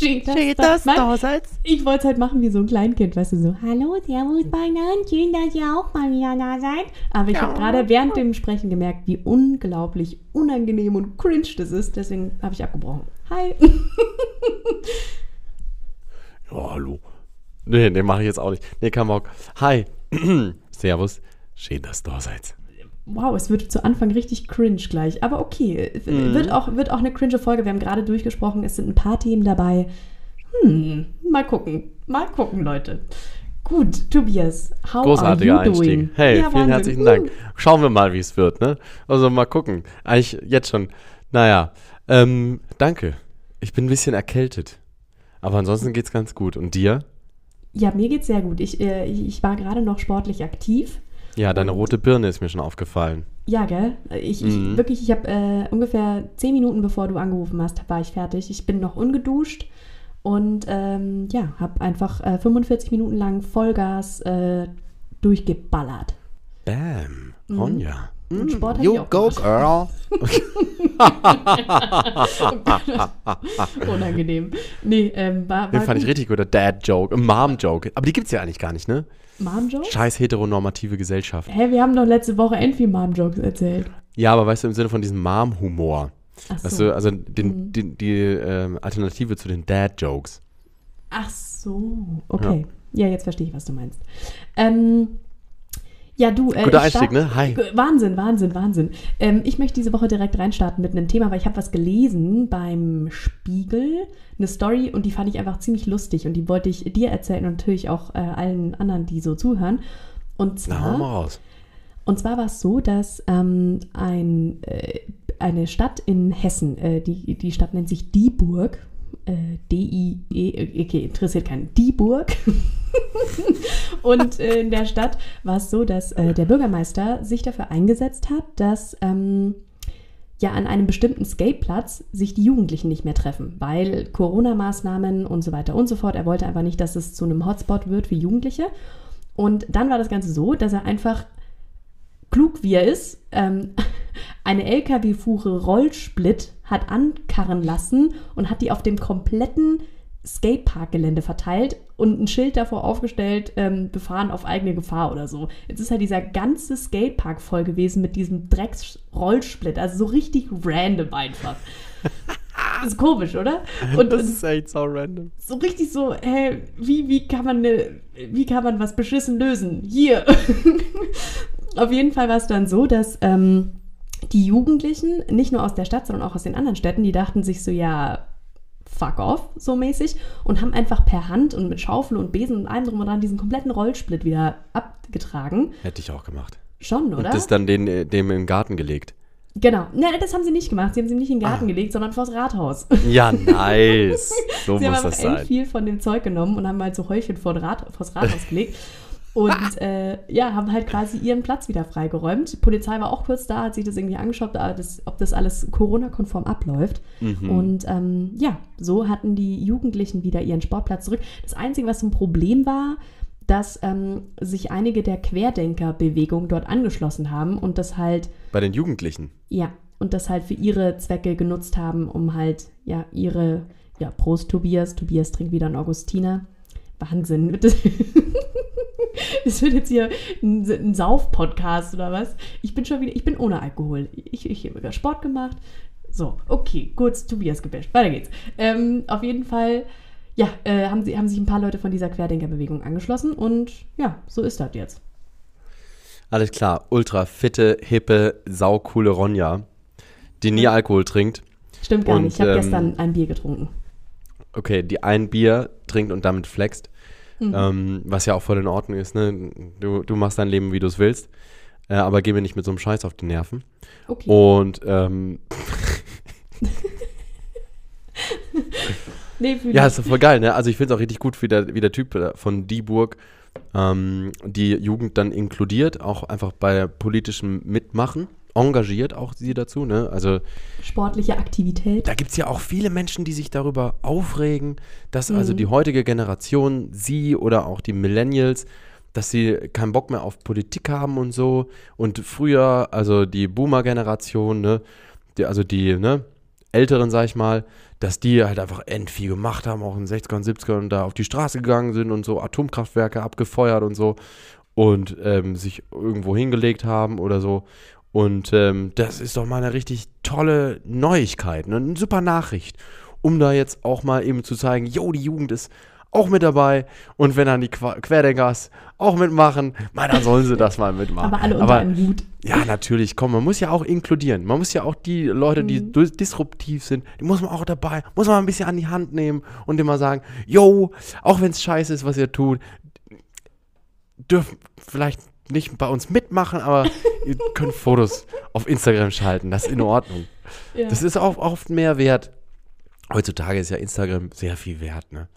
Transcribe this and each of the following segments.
Dass Mann, du seid. Ich wollte es halt machen wie so ein Kleinkind, weißt du, so, hallo, servus, Beinert, schön, dass ihr auch mal wieder da seid. Aber ich habe gerade während dem Sprechen gemerkt, wie unglaublich unangenehm und cringe das ist, deswegen habe ich abgebrochen. Hi. Ja, hallo. Nee, den mache ich jetzt auch nicht. Nee, kein Bock. Hi. Servus. Schön, dass du da seid. Wow, es wird zu Anfang richtig cringe gleich. Aber okay, wird, auch, wird auch eine cringe Folge. Wir haben gerade durchgesprochen, es sind ein paar Themen dabei. Hm, mal gucken. Mal gucken, Leute. Gut, Tobias, how Großartiger are you Einstieg. doing? Hey, Ja, vielen Wahnsinn. herzlichen Uh. Dank. Schauen wir mal, wie es wird, ne? Also mal gucken. Eigentlich jetzt schon. Naja, ähm, danke. Ich bin ein bisschen erkältet. Aber ansonsten geht's ganz gut. Und dir? Ja, mir geht's sehr gut. Ich, äh, ich war gerade noch sportlich aktiv. Ja, deine rote Birne ist mir schon aufgefallen. Ja, gell? Ich, ich Mhm. wirklich, ich habe äh, ungefähr zehn Minuten bevor du angerufen hast, war ich fertig. Ich bin noch ungeduscht und ähm, ja, habe einfach äh, 45 Minuten lang Vollgas äh, durchgeballert. Bam. Mhm. Ronja. Und Sport ich You go, gemacht. girl. Unangenehm. Nee, ähm, war, war Den fand ich gut. richtig gut. Der Dad-Joke. Mom-Joke. Aber die gibt's ja eigentlich gar nicht, ne? Mom-Jokes? Scheiß heteronormative Gesellschaft. Hä, wir haben doch letzte Woche endlich Mom-Jokes erzählt. Ja, aber weißt du, im Sinne von diesem Mom-Humor. Ach Weißt so. du, also den, Mhm. die, die ähm, Alternative zu den Dad-Jokes. Ach so, okay. Ja, jetzt verstehe ich, was du meinst. Ähm, ja, du. Äh, Guter Einstieg, start- ne? Hi. G- Wahnsinn, Wahnsinn, Wahnsinn. Ähm, ich möchte diese Woche direkt reinstarten mit einem Thema, weil ich habe was gelesen beim Spiegel, eine Story und die fand ich einfach ziemlich lustig und die wollte ich dir erzählen und natürlich auch äh, allen anderen, die so zuhören. Und Na, zwar, mal raus. und zwar war es so, dass ähm, ein, äh, eine Stadt in Hessen, äh, die, die Stadt nennt sich Dieburg, äh, D-I-E, okay, interessiert keinen, Dieburg. Und äh, in der Stadt war es so, dass äh, der Bürgermeister sich dafür eingesetzt hat, dass ähm, ja an einem bestimmten Skateplatz sich die Jugendlichen nicht mehr treffen, weil Corona-Maßnahmen und so weiter und so fort. Er wollte einfach nicht, dass es zu einem Hotspot wird für Jugendliche. Und dann war das Ganze so, dass er einfach klug wie er ist, ähm, eine LKW-Fuhre Rollsplit hat ankarren lassen und hat die auf dem kompletten Skateparkgelände verteilt und ein Schild davor aufgestellt, ähm, befahren auf eigene Gefahr oder so. Jetzt ist halt dieser ganze Skatepark voll gewesen mit diesem Drecks-Rollsplit, also so richtig random einfach. ist komisch, oder? Und das ist echt so random. so richtig so, hä, wie, wie kann man ne, wie kann man was beschissen lösen? Hier. Auf jeden Fall war es dann so, dass ähm, die Jugendlichen, nicht nur aus der Stadt, sondern auch aus den anderen Städten, die dachten sich so, ja, fuck off, so mäßig, und haben einfach per Hand und mit Schaufel und Besen und allem drum und dran diesen kompletten Rollsplit wieder abgetragen. Hätte ich auch gemacht. Schon, oder? Und das dann den, äh, dem im Garten gelegt. genau. Ne, das haben sie nicht gemacht. Sie haben sie nicht in den Ah. Garten gelegt, sondern vors Rathaus. Ja, nice. So Sie haben muss das sein. viel von dem Zeug genommen und haben halt so Häufchen vor Rat, vors Rathaus gelegt. Und äh, ja, haben halt quasi ihren Platz wieder freigeräumt. Die Polizei war auch kurz da, hat sich das irgendwie angeschaut, da das, ob das alles Corona-konform abläuft. Mhm. Und ähm, ja, so hatten die Jugendlichen wieder ihren Sportplatz zurück. Das Einzige, was ein Problem war, dass ähm, sich einige der Querdenker-Bewegung dort angeschlossen haben und das halt Bei den Jugendlichen. ja, und das halt für ihre Zwecke genutzt haben, um halt, ja, ihre, ja, Prost Tobias, Tobias trinkt wieder einen Augustiner. Wahnsinn. Das, wird jetzt hier ein, ein Sauf-Podcast oder was? Ich bin schon wieder, ich bin ohne Alkohol. Ich, ich habe wieder Sport gemacht. So, okay, kurz Tobias gebasht. Weiter geht's. Ähm, auf jeden Fall, ja, äh, haben, sie, haben sich ein paar Leute von dieser Querdenkerbewegung angeschlossen und ja, so ist das jetzt. Alles klar. Ultra fitte, hippe, saucoole Ronja, die nie Alkohol trinkt. Stimmt gar Und, nicht. Ich habe ähm, gestern ein Bier getrunken. Okay, die ein Bier trinkt und damit flext. Mhm. Ähm, was ja auch voll in Ordnung ist, ne? Du, du machst dein Leben, wie du es willst. Äh, aber geh mir nicht mit so einem Scheiß auf die Nerven. Okay. Und ähm, Nee, ja, ist doch voll geil, ne? Also ich finde es auch richtig gut, wie der, wie der Typ äh, von Dieburg ähm, die Jugend dann inkludiert, auch einfach bei politischem Mitmachen. Engagiert auch sie dazu, ne? Also Sportliche Aktivität. da gibt es ja auch viele Menschen, die sich darüber aufregen, dass also die heutige Generation, sie oder auch die Millennials, dass sie keinen Bock mehr auf Politik haben und so. Und früher, also die Boomer-Generation, ne, die, also die, ne, Älteren, sag ich mal, dass die halt einfach end viel gemacht haben, auch in den 60er und 70er und da auf die Straße gegangen sind und so Atomkraftwerke abgefeuert und so und ähm, sich irgendwo hingelegt haben oder so. Und ähm, das ist doch mal eine richtig tolle Neuigkeit, ne? eine super Nachricht, um da jetzt auch mal eben zu zeigen, jo, die Jugend ist auch mit dabei und wenn dann die Qua- Querdenkers auch mitmachen, mal, dann sollen sie das mal mitmachen. Aber alle unter einem Hut. Ja, natürlich, komm, man muss ja auch inkludieren. Man muss ja auch die Leute, die Mhm. dis- disruptiv sind, die muss man auch dabei, muss man ein bisschen an die Hand nehmen und immer sagen, yo, auch wenn es scheiße ist, was ihr tut, dürfen vielleicht nicht bei uns mitmachen, aber ihr könnt Fotos auf Instagram schalten, das ist in Ordnung. Ja. Das ist auch oft mehr wert. Heutzutage ist ja Instagram sehr viel wert, ne?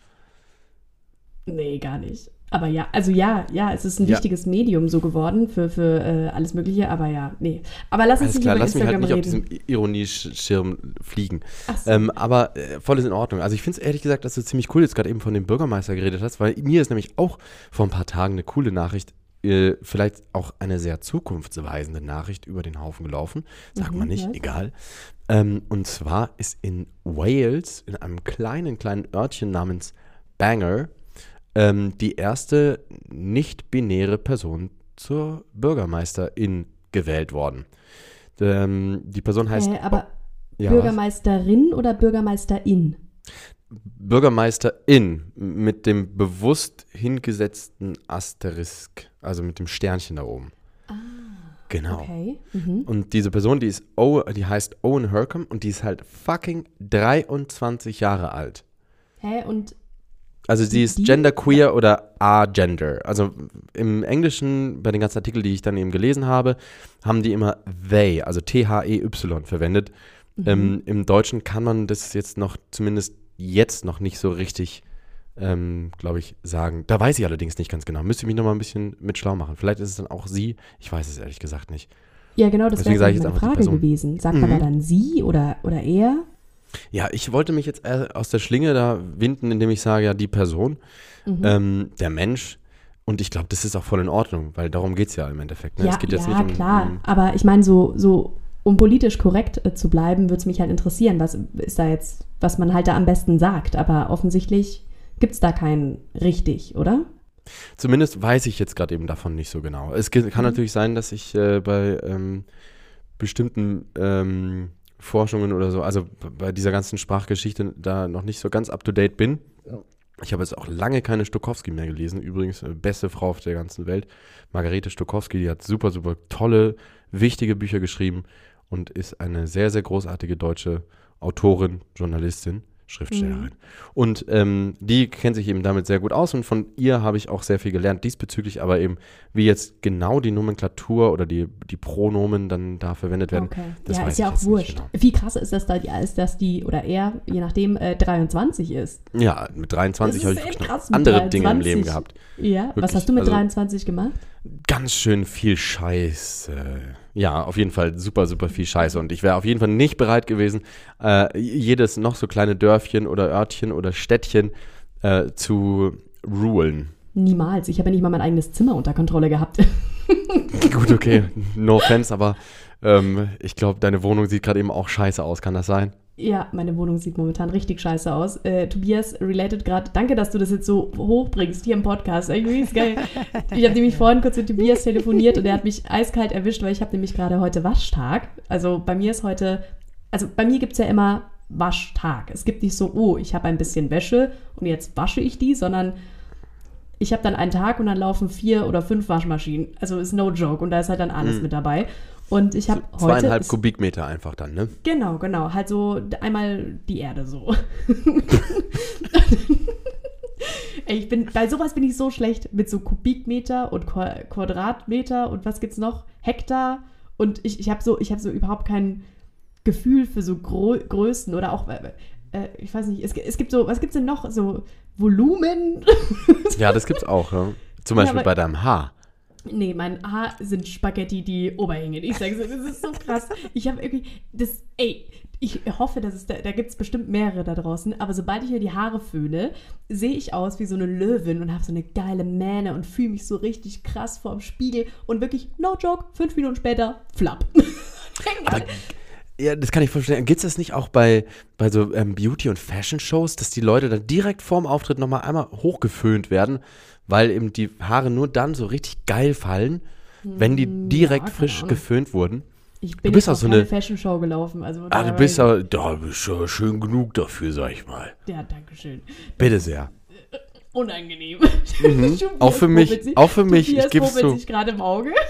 Nee, gar nicht. Aber ja, also ja, ja, es ist ein Ja. wichtiges Medium so geworden für, für äh, alles Mögliche, aber ja, nee. Aber lass uns nicht klar, über lass mich halt Instagram nicht auf reden. diesem Ironieschirm fliegen. So. Ähm, aber äh, voll ist in Ordnung. Also ich finde es ehrlich gesagt, dass du ziemlich cool jetzt gerade eben von dem Bürgermeister geredet hast, weil mir ist nämlich auch vor ein paar Tagen eine coole Nachricht, äh, vielleicht auch eine sehr zukunftsweisende Nachricht über den Haufen gelaufen. Sagt Mhm, man nicht, was? egal. Ähm, und zwar ist in Wales, in einem kleinen, kleinen Örtchen namens Bangor, ähm, die erste nicht-binäre Person zur Bürgermeisterin gewählt worden. Ähm, die Person heißt äh, aber ja, was? Bürgermeisterin oder Bürgermeisterin? Bürgermeisterin mit dem bewusst hingesetzten Asterisk, also mit dem Sternchen da oben. Genau. Okay. Mhm. Und diese Person, die ist o, die heißt Owen Hercombe und die ist halt fucking 23 Jahre alt. Hä, und Also sie ist genderqueer oder agender. Also im Englischen, bei den ganzen Artikeln, die ich dann eben gelesen habe, haben die immer they, also T-H-E-Y verwendet. Mhm. Ähm, Im Deutschen kann man das jetzt noch, zumindest jetzt noch nicht so richtig, ähm, glaube ich, sagen. Da weiß ich allerdings nicht ganz genau. Müsste ich mich noch mal ein bisschen mit schlau machen. Vielleicht ist es dann auch sie. Ich weiß es ehrlich gesagt nicht. ja, genau, das Deswegen wäre sage ich jetzt die Frage gewesen. Sagt man Mhm. da dann sie oder, oder er? Ja, ich wollte mich jetzt aus der Schlinge da winden, indem ich sage, ja, die Person, Mhm. ähm, der Mensch. Und ich glaube, das ist auch voll in Ordnung, weil darum geht es ja im Endeffekt. Ne? Ja, es geht jetzt ja nicht um, klar. um Aber ich meine, so, so, um politisch korrekt äh, zu bleiben, würde es mich halt interessieren, was ist da jetzt, was man halt da am besten sagt. Aber offensichtlich gibt es da kein richtig, oder? Zumindest weiß ich jetzt gerade eben davon nicht so genau. Es kann Mhm. natürlich sein, dass ich äh, bei ähm, bestimmten ähm, Forschungen oder so, also bei dieser ganzen Sprachgeschichte da noch nicht so ganz up to date bin. Ich habe jetzt auch lange keine Stokowski mehr gelesen. Übrigens, äh, beste Frau auf der ganzen Welt. Margarete Stokowski, die hat super, super tolle, wichtige Bücher geschrieben und ist eine sehr, sehr großartige deutsche Autorin, Journalistin, Schriftstellerin. Und ähm, die kennt sich eben damit sehr gut aus und von ihr habe ich auch sehr viel gelernt diesbezüglich, aber eben, wie jetzt genau die Nomenklatur oder die, die Pronomen dann da verwendet werden. Okay. das ja, ist ja auch wurscht. genau. Wie krass ist das da, ist, dass die, oder er, je nachdem, äh, 23 ist? Ja, mit 23 Das habe ich noch krass andere Dinge im 23. Leben gehabt. Ja, was Wirklich, hast du mit also- 23 gemacht? Ganz schön viel Scheiße. Ja, auf jeden Fall super, super viel Scheiße. Und ich wäre auf jeden Fall nicht bereit gewesen, äh, jedes noch so kleine Dörfchen oder Örtchen oder Städtchen äh, zu rulen. Niemals. Ich habe ja nicht mal mein eigenes Zimmer unter Kontrolle gehabt. Gut, okay, no offense, aber ähm, ich glaube, deine Wohnung sieht gerade eben auch scheiße aus. Kann das sein? Ja, meine Wohnung sieht momentan richtig scheiße aus. Äh, Tobias related gerade. Danke, dass du das jetzt so hochbringst hier im Podcast. Irgendwie ist geil. Ich habe nämlich vorhin kurz mit Tobias telefoniert und er hat mich eiskalt erwischt, weil ich habe nämlich gerade heute Waschtag. Also bei mir ist heute, also bei mir gibt es ja immer Waschtag. Es gibt nicht so, oh, ich habe ein bisschen Wäsche und jetzt wasche ich die, sondern ich habe dann einen Tag und dann laufen vier oder fünf Waschmaschinen. Also ist no joke und da ist halt dann alles mit dabei. Und ich habe heute. Zweieinhalb ist- Kubikmeter einfach dann, ne? Genau, genau. Halt so einmal die Erde so. Ey, ich bin, bei sowas bin ich so schlecht mit so Kubikmeter und Qua Quadratmeter und was gibt's noch? Hektar. Und ich, ich habe so, ich habe so überhaupt kein Gefühl für so Gro Größen oder auch, äh, äh, ich weiß nicht, es, es gibt so, was gibt's denn noch? So Volumen? Ja, das gibt's auch, ja. Zum Beispiel aber- bei deinem Haar. Nee, mein Haar sind Spaghetti, die oberhängen. Ich sage so, das ist so krass. Ich habe irgendwie, das, ey, ich hoffe, dass es da, da gibt es bestimmt mehrere da draußen, aber sobald ich mir die Haare föhne, sehe ich aus wie so eine Löwin und habe so eine geile Mähne und fühle mich so richtig krass vorm Spiegel und wirklich, no joke, fünf Minuten später, flapp. Ja, das kann ich verstehen. Gibt es das nicht auch bei, bei so ähm, Beauty- und Fashion-Shows, dass die Leute dann direkt vorm Auftritt nochmal einmal hochgeföhnt werden, weil eben die Haare nur dann so richtig geil fallen, wenn die direkt Hm, keine frisch Ahnung. geföhnt wurden? Ich bin bist jetzt auch so eine- Fashion-Show gelaufen. Also Ah, du bist aber, da bist du schön genug dafür, sag ich mal. Ja, danke schön. Bitte sehr. Unangenehm. Mhm. Auch für mich, auch für mich, ich gebe es gerade im Auge.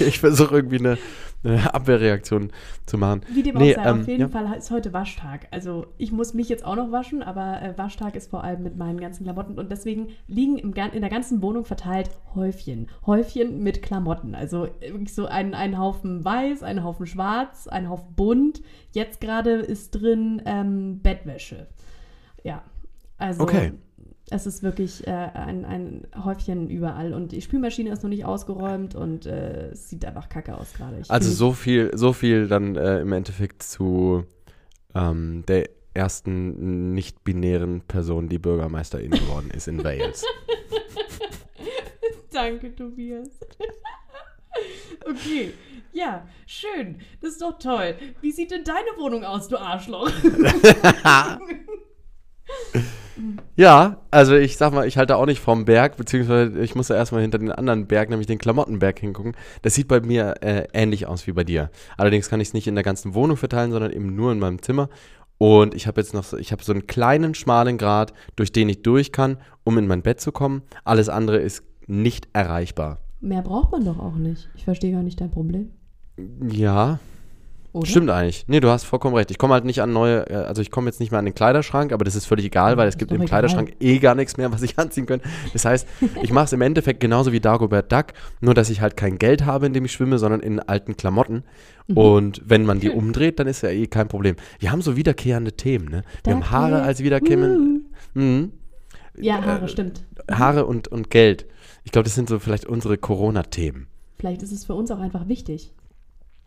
Ich versuche irgendwie eine, eine Abwehrreaktion zu machen. Wie dem Nee, auch sei, ähm, auf jeden ja. Fall ist heute Waschtag. Also ich muss mich jetzt auch noch waschen, aber äh, Waschtag ist vor allem mit meinen ganzen Klamotten und deswegen liegen im, in der ganzen Wohnung verteilt Häufchen. Häufchen mit Klamotten. Also äh, wirklich so ein, ein Haufen weiß, ein Haufen schwarz, ein Haufen bunt. Jetzt gerade ist drin ähm, Bettwäsche. Ja, also Okay. Es ist wirklich äh, ein, ein Häufchen überall und die Spülmaschine ist noch nicht ausgeräumt und äh, es sieht einfach kacke aus gerade. Also so viel, so viel dann äh, im Endeffekt zu ähm, der ersten nicht-binären Person, die Bürgermeisterin geworden ist in Wales. Danke, Tobias. okay, ja, schön. Das ist doch toll. Wie sieht denn deine Wohnung aus, du Arschloch? Ja, also ich sag mal, ich halte auch nicht vom Berg, beziehungsweise ich muss da erstmal hinter den anderen Berg, nämlich den Klamottenberg hingucken. Das sieht bei mir äh, ähnlich aus wie bei dir. Allerdings kann ich es nicht in der ganzen Wohnung verteilen, sondern eben nur in meinem Zimmer. Und ich habe jetzt noch so, ich habe so einen kleinen, schmalen Grat, durch den ich durch kann, um in mein Bett zu kommen. Alles andere ist nicht erreichbar. Mehr braucht man doch auch nicht. Ich verstehe gar nicht dein Problem. Ja, Oder? Stimmt eigentlich. Nee, du hast vollkommen recht. Ich komme halt nicht an neue, äh, also ich komme jetzt nicht mehr an den Kleiderschrank, aber das ist völlig egal, weil es gibt im. Kleiderschrank eh gar nichts mehr, was ich anziehen könnte. Das heißt, ich mache es im Endeffekt genauso wie Dagobert Duck, nur dass ich halt kein Geld habe, in dem ich schwimme, sondern in alten Klamotten. Mhm. Und wenn man die umdreht, dann ist ja eh kein Problem. Wir haben so wiederkehrende Themen, ne? Wir haben Haare als wiederkehrende, mhm. Ja, Haare, stimmt. Haare und, und Geld. Ich glaube, das sind so vielleicht unsere Corona-Themen. Vielleicht ist es für uns auch einfach wichtig.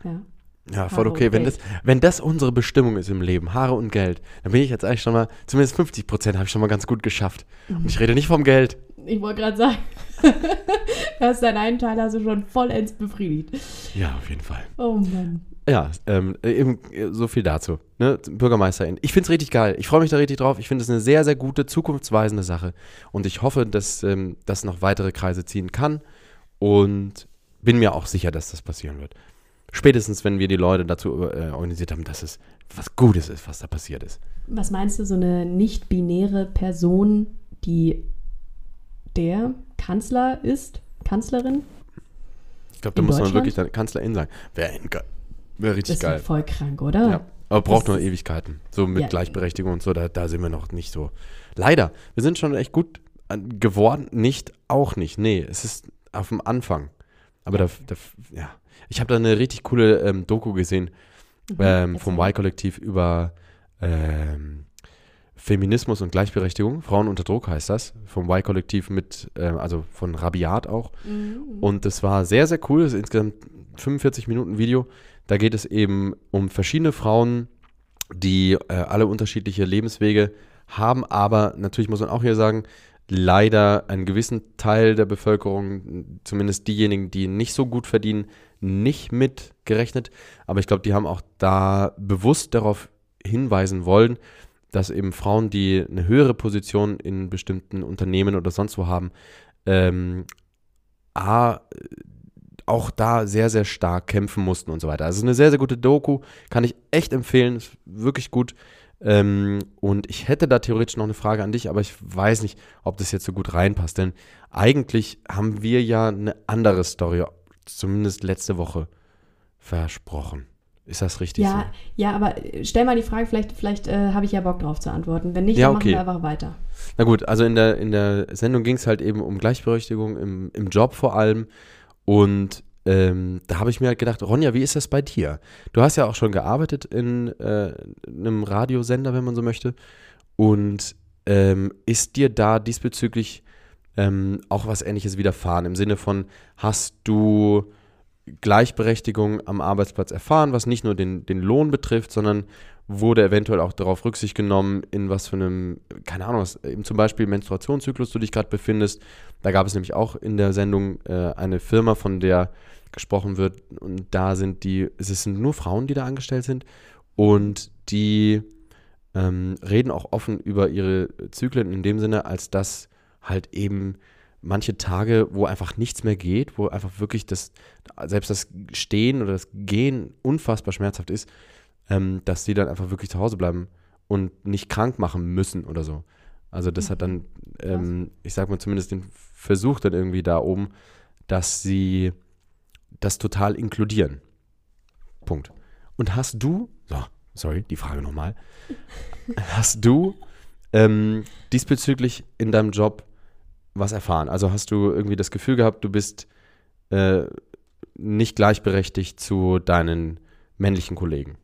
Ja. Ja, voll Haare okay. Wenn Geld. das, wenn das unsere Bestimmung ist im Leben, Haare und Geld, dann bin ich jetzt eigentlich schon mal, zumindest 50 Prozent habe ich schon mal ganz gut geschafft. Und ich rede nicht vom Geld. Ich wollte gerade sagen, du hast deinen einen Teil also schon vollends befriedigt. Ja, auf jeden Fall. Oh Mann. Ja, ähm, äh, eben äh, so viel dazu. Ne? Bürgermeisterin. Ich finde es richtig geil. Ich freue mich da richtig drauf. Ich finde es eine sehr, sehr gute, zukunftsweisende Sache. Und ich hoffe, dass ähm, das noch weitere Kreise ziehen kann. Und bin mir auch sicher, dass das passieren wird. Spätestens, wenn wir die Leute dazu äh, organisiert haben, dass es was Gutes ist, was da passiert ist. Was meinst du, so eine nicht-binäre Person, die der Kanzler ist? Kanzlerin? Ich glaube, da In muss man wirklich dann Kanzlerin sein. Wäre wär richtig Das geil. voll krank, oder? Ja. Aber braucht Das nur ist- Ewigkeiten. So mit Ja. Gleichberechtigung und so, da, da sind wir noch nicht so. Leider, wir sind schon echt gut an- geworden. Nicht, auch nicht. Nee, es ist auf dem Anfang. Aber da, da ja. Ich habe da eine richtig coole ähm, Doku gesehen ähm, vom. Y-Kollektiv über ähm, Feminismus und Gleichberechtigung. Frauen unter Druck heißt das. Vom Y-Kollektiv mit, äh, also von Rabiat auch. Mhm. Und das war sehr, sehr cool. Das ist insgesamt 45 Minuten Video. Da geht es eben um verschiedene Frauen, die äh, alle unterschiedliche Lebenswege haben, aber natürlich muss man auch hier sagen, leider einen gewissen Teil der Bevölkerung, zumindest diejenigen, die nicht so gut verdienen, nicht mitgerechnet. Aber ich glaube, die haben auch da bewusst darauf hinweisen wollen, dass eben Frauen, die eine höhere Position in bestimmten Unternehmen oder sonst wo haben, ähm, A, auch da sehr, sehr stark kämpfen mussten und so weiter. Also eine sehr, sehr gute Doku, kann ich echt empfehlen, ist wirklich gut. Ähm, und ich hätte da theoretisch noch eine Frage an dich, aber ich weiß nicht, ob das jetzt so gut reinpasst, denn eigentlich haben wir ja eine andere Story, zumindest letzte Woche, versprochen. Ist das richtig Ja, ja, aber äh, stell mal die Frage, vielleicht, vielleicht äh, habe ich ja Bock drauf zu antworten. Wenn nicht, Ja, dann okay. machen wir einfach weiter. so? Na gut, also in der, in der Sendung ging es halt eben um Gleichberechtigung im, im Job vor allem. Und ähm, da habe ich mir halt gedacht, Ronja, wie ist das bei dir? Du hast ja auch schon gearbeitet in äh, einem Radiosender, wenn man so möchte. Und ähm, ist dir da diesbezüglich ähm, auch was Ähnliches widerfahren. Im Sinne von, hast du Gleichberechtigung am Arbeitsplatz erfahren, was nicht nur den, den Lohn betrifft, sondern wurde eventuell auch darauf Rücksicht genommen, in was für einem, keine Ahnung, was, eben zum Beispiel Menstruationszyklus du dich gerade befindest. Da gab es nämlich auch in der Sendung äh, eine Firma, von der gesprochen wird und da sind die, es sind nur Frauen, die da angestellt sind und die ähm, reden auch offen über ihre Zyklen in dem Sinne, als dass halt eben manche Tage, wo einfach nichts mehr geht, wo einfach wirklich das, selbst das Stehen oder das Gehen unfassbar schmerzhaft ist, ähm, dass sie dann einfach wirklich zu Hause bleiben und nicht krank machen müssen oder so. Also das hat dann, mhm. ähm, ich sag mal zumindest den Versuch dann irgendwie da oben, dass sie das total inkludieren. Punkt. Und hast du, so, sorry, die Frage nochmal, hast du ähm, diesbezüglich in deinem Job was erfahren? Also hast du irgendwie das Gefühl gehabt, du bist äh, nicht gleichberechtigt zu deinen männlichen Kollegen?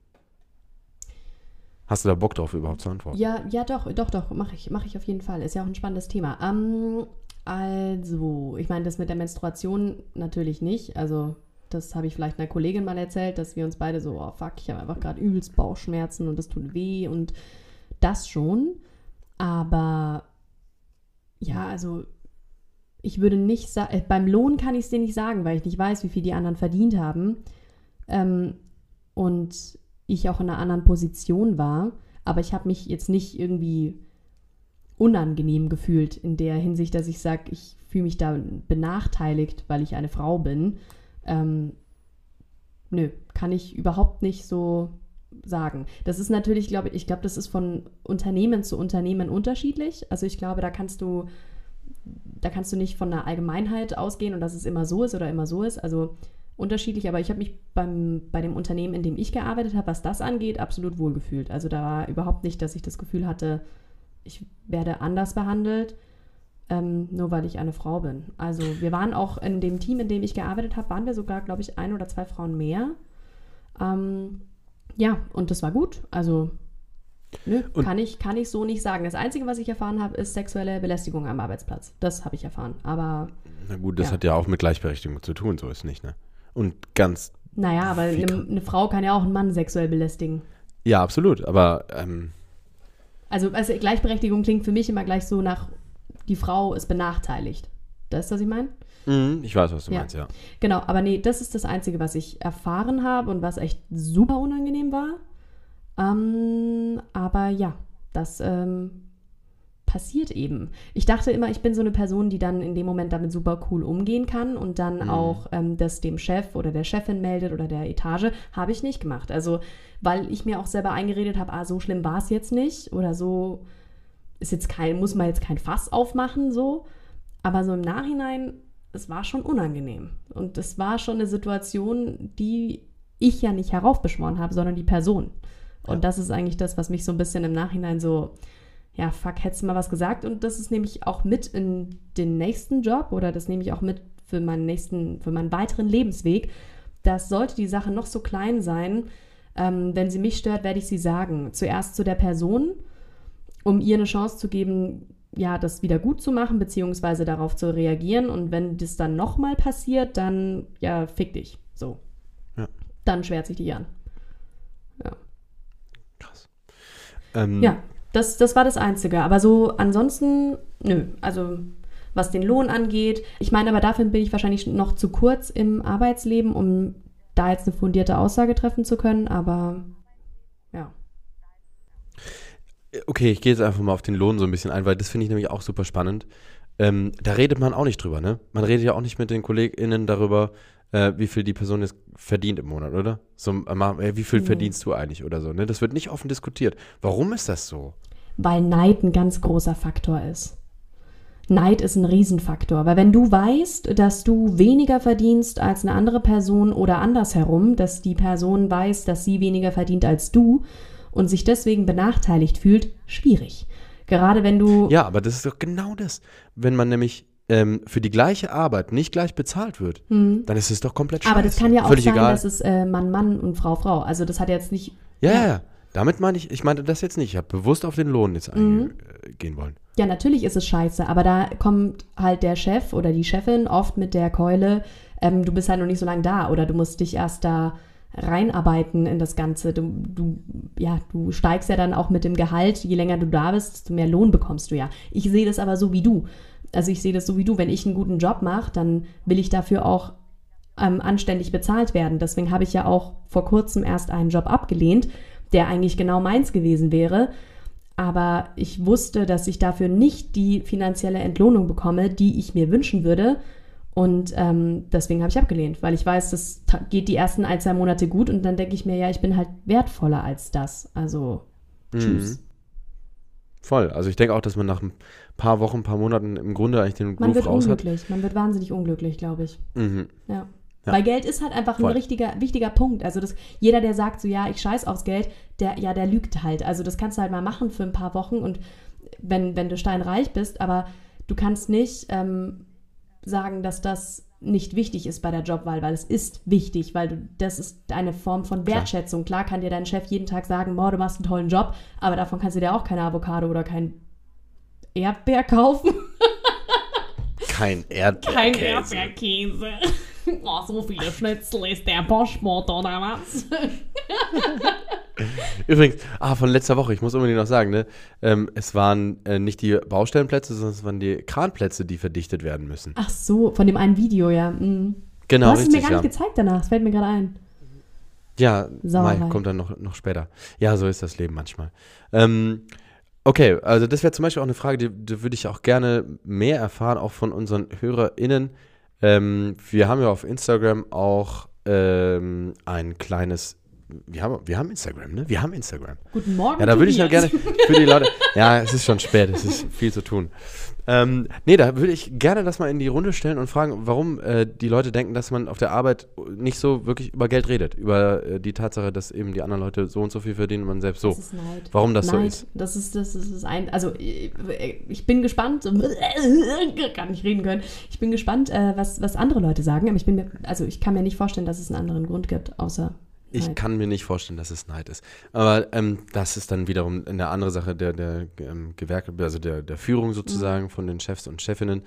Hast du da Bock drauf, überhaupt zu antworten? Ja, ja, doch, doch, doch, mache ich, mache ich auf jeden Fall. Ist ja auch ein spannendes Thema. Ähm, also, ich meine, das mit der Menstruation natürlich nicht. Also, das habe ich vielleicht einer Kollegin mal erzählt, dass wir uns beide so, oh fuck, ich habe einfach gerade übelst Bauchschmerzen und das tut weh und das schon. Aber ja, also ich würde nicht sagen, äh, beim Lohn kann ich es dir nicht sagen, weil ich nicht weiß, wie viel die anderen verdient haben. Ähm, und ich auch in einer anderen Position war. Aber ich habe mich jetzt nicht irgendwie unangenehm gefühlt in der Hinsicht, dass ich sage, ich fühle mich da benachteiligt, weil ich eine Frau bin. Ähm, nö, kann ich überhaupt nicht so sagen. Das ist natürlich, glaube ich, ich glaube, das ist von Unternehmen zu Unternehmen unterschiedlich. Also ich glaube, da kannst du, da kannst du nicht von einer Allgemeinheit ausgehen und dass es immer so ist oder immer so ist. Also unterschiedlich, aber ich habe mich beim, bei dem Unternehmen, in dem ich gearbeitet habe, was das angeht, absolut wohlgefühlt. Also da war überhaupt nicht, dass ich das Gefühl hatte, ich werde anders behandelt, ähm, nur weil ich eine Frau bin. Also wir waren auch in dem Team, in dem ich gearbeitet habe, waren wir sogar, glaube ich, ein oder zwei Frauen mehr. Ähm, ja, und das war gut. Also Nö, kann ich, kann ich so nicht sagen. Das Einzige, was ich erfahren habe, ist sexuelle Belästigung am Arbeitsplatz. Das habe ich erfahren. Aber. Na gut, das ja. hat ja auch mit Gleichberechtigung zu tun, so ist nicht, ne? Und ganz. Naja, aber eine, eine, Frau kann ja auch einen Mann sexuell belästigen. Ja, absolut. Aber. Ähm, also, also Gleichberechtigung klingt für mich immer gleich so nach, die Frau ist benachteiligt. Das ist, was ich meine? Mhm, ich weiß, was du ja. meinst, ja. Genau, aber nee, das ist das Einzige, was ich erfahren habe und was echt super unangenehm war. Ähm, aber ja, das ähm, passiert eben. Ich dachte immer, ich bin so eine Person, die dann in dem Moment damit super cool umgehen kann und dann mhm. auch ähm, das dem Chef oder der Chefin meldet oder der Etage. Habe ich nicht gemacht. Also, weil ich mir auch selber eingeredet habe, ah, so schlimm war es jetzt nicht oder so ist jetzt kein, muss man jetzt kein Fass aufmachen, so. Aber so im Nachhinein, es war schon unangenehm. Und es war schon eine Situation, die ich ja nicht heraufbeschworen habe, sondern die Person. Und ja. das ist eigentlich das, was mich so ein bisschen im Nachhinein so ja, fuck, hättest du mal was gesagt. Und das ist nämlich auch mit in den nächsten Job oder das nehme ich auch mit für meinen nächsten, für meinen weiteren Lebensweg. Das sollte die Sache noch so klein sein. Ähm, wenn sie mich stört, werde ich sie sagen. Zuerst zu der Person, um ihr eine Chance zu geben, ja, das wieder gut zu machen, beziehungsweise darauf zu reagieren. Und wenn das dann nochmal passiert, dann, ja, fick dich. So. Ja. Dann schwärzt sich die an. Ja. Krass. Ähm, ja, das, das war das Einzige. Aber so ansonsten, nö. Also was den Lohn angeht. Ich meine, aber dafür bin ich wahrscheinlich noch zu kurz im Arbeitsleben, um da jetzt eine fundierte Aussage treffen zu können. Aber ja. Okay, ich gehe jetzt einfach mal auf den Lohn so ein bisschen ein, weil das finde ich nämlich auch super spannend. Ähm, da redet man auch nicht drüber, ne? Man redet ja auch nicht mit den KollegInnen darüber, äh, wie viel die Person jetzt verdient im Monat, oder? So, äh, wie viel mhm. verdienst du eigentlich oder so, ne? Das wird nicht offen diskutiert. Warum ist das so? Weil Neid ein ganz großer Faktor ist. Neid ist ein Riesenfaktor, weil wenn du weißt, dass du weniger verdienst als eine andere Person oder andersherum, dass die Person weiß, dass sie weniger verdient als du und sich deswegen benachteiligt fühlt, schwierig. Gerade wenn du. Ja, aber das ist doch genau das. Wenn man nämlich ähm, für die gleiche Arbeit nicht gleich bezahlt wird, hm. dann ist es doch komplett scheiße. Aber das kann ja auch Völlig sein, egal. dass es äh, Mann, Mann und Frau, Frau. Also das hat jetzt nicht. Ja, ja, ja. Damit meine ich, ich meinte das jetzt nicht. Ich habe bewusst auf den Lohn jetzt Mhm. eingehen wollen. Ja, natürlich ist es scheiße, aber da kommt halt der Chef oder die Chefin oft mit der Keule, ähm, du bist halt noch nicht so lange da oder du musst dich erst da reinarbeiten in das Ganze. Du, du, ja, du steigst ja dann auch mit dem Gehalt, je länger du da bist, desto mehr Lohn bekommst du ja. Ich sehe das aber so wie du. Also ich sehe das so wie du, wenn ich einen guten Job mache, dann will ich dafür auch ähm, anständig bezahlt werden. Deswegen habe ich ja auch vor kurzem erst einen Job abgelehnt, der eigentlich genau meins gewesen wäre. Aber ich wusste, dass ich dafür nicht die finanzielle Entlohnung bekomme, die ich mir wünschen würde. Und ähm, deswegen habe ich abgelehnt, weil ich weiß, das geht die ersten ein, zwei Monate gut und dann denke ich mir, ja, ich bin halt wertvoller als das. Also, tschüss. Mhm. Voll. Also ich denke auch, dass man nach paar Wochen, ein paar Monaten im Grunde eigentlich den Man Groove wird raus hat. unglücklich, man wird wahnsinnig unglücklich, glaube ich. Mhm. Ja. Ja. Weil Geld ist halt einfach Voll. ein richtiger, wichtiger Punkt. Also das, jeder, der sagt so, ja, ich scheiß aufs Geld, der, ja, der lügt halt. Also das kannst du halt mal machen für ein paar Wochen und wenn, wenn du steinreich bist, aber du kannst nicht ähm, sagen, dass das nicht wichtig ist bei der Jobwahl, weil es ist wichtig, weil du, das ist eine Form von Klar. Wertschätzung. Klar kann dir dein Chef jeden Tag sagen, boah, du machst einen tollen Job, aber davon kannst du dir auch keine Avocado oder kein Erdbeer kaufen. Kein Erdbeerkäse. Kein Erdbeerkäse. Oh, so viele Schnitzel ist der Boschmod oder was? Übrigens, ah, von letzter Woche, ich muss unbedingt noch sagen, ne? Ähm, es waren äh, nicht die Baustellenplätze, sondern es waren die Kranplätze, die verdichtet werden müssen. Ach so, von dem einen Video, ja. Mhm. Genau, du hast es mir richtig, gar ja. nicht gezeigt danach, das fällt mir gerade ein. Ja, Sauerei. Mai, kommt dann noch, noch später. Ja, so ist das Leben manchmal. Ähm, okay, also das wäre zum Beispiel auch eine Frage, die, die würde ich auch gerne mehr erfahren, auch von unseren HörerInnen. Ähm, wir haben ja auf Instagram auch ähm, ein kleines, wir haben, wir haben Instagram, ne? Wir haben Instagram. Guten Morgen. Ja, da würde ich ja gerne für die Leute. Ja, es ist schon spät, es ist viel zu tun. Ähm, nee, da würde ich gerne das mal in die Runde stellen und fragen, warum äh, die Leute denken, dass man auf der Arbeit nicht so wirklich über Geld redet. Über äh, die Tatsache, dass eben die anderen Leute so und so viel verdienen und man selbst so. Das ist Neid. Warum das so Neid. ist. Das ist, das ist, das ist ein, also ich, ich bin gespannt, gar nicht reden können. Ich bin gespannt, äh, was, was andere Leute sagen, aber ich bin mir, also ich kann mir nicht vorstellen, dass es einen anderen Grund gibt, außer Ich Neid. kann mir nicht vorstellen, dass es Neid ist. Aber ähm, das ist dann wiederum eine andere Sache der, der ähm, Gewerke, also der, der Führung sozusagen von den Chefs und Chefinnen.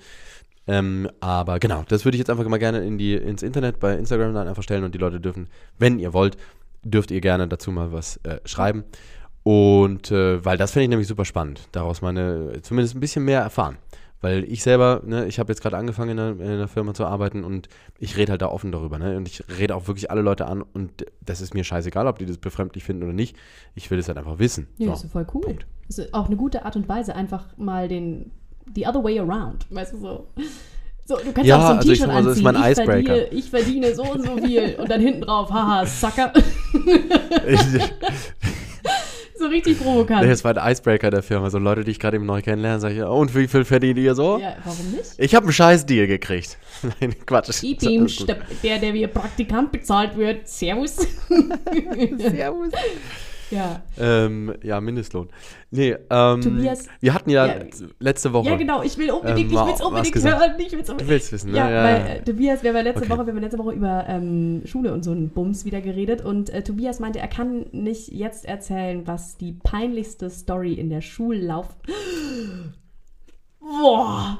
Ähm, aber genau, das würde ich jetzt einfach mal gerne in die, ins Internet bei Instagram dann einfach stellen und die Leute dürfen, wenn ihr wollt, dürft ihr gerne dazu mal was äh, schreiben. Und äh, weil das finde ich nämlich super spannend, daraus meine, zumindest ein bisschen mehr erfahren. Weil ich selber, ne, ich habe jetzt gerade angefangen in einer, in einer Firma zu arbeiten und ich rede halt da offen darüber, ne? Und ich rede auch wirklich alle Leute an und das ist mir scheißegal, ob die das befremdlich finden oder nicht. Ich will es halt einfach wissen. Ja, So. ist voll cool. Punkt. Ist auch eine gute Art und Weise, einfach mal den, the other way around, weißt du so. So, du kannst Ja, auch so ein also ich T-Shirt anziehen. ist mein ich, Icebreaker. verdiene, ich verdiene so und so viel und dann hinten drauf, haha, Sucker. so richtig provokant. Das war der Icebreaker der Firma. So Leute, die ich gerade eben neu kennenlerne, sage ich, und wie viel verdient ihr so? Ja, warum nicht? Ich habe einen scheiß Deal gekriegt. Nein, Quatsch. Ich bin der, der wie Praktikant bezahlt wird. Servus. Servus. Ja. Ähm, ja, Mindestlohn. Nee, ähm, Tobias- wir hatten ja, Ja. letzte Woche. ja, genau. Ich will unbedingt, Ähm, ich will es unbedingt hören. Ich will's Du unbedingt. willst wissen, ne? Ja, Ja, weil äh, Tobias, wir haben letzte Okay. Woche, wir haben letzte Woche über ähm, Schule und so einen Bums wieder geredet und äh, Tobias meinte, er kann nicht jetzt erzählen, was die peinlichste Story in der Schullauf. Boah.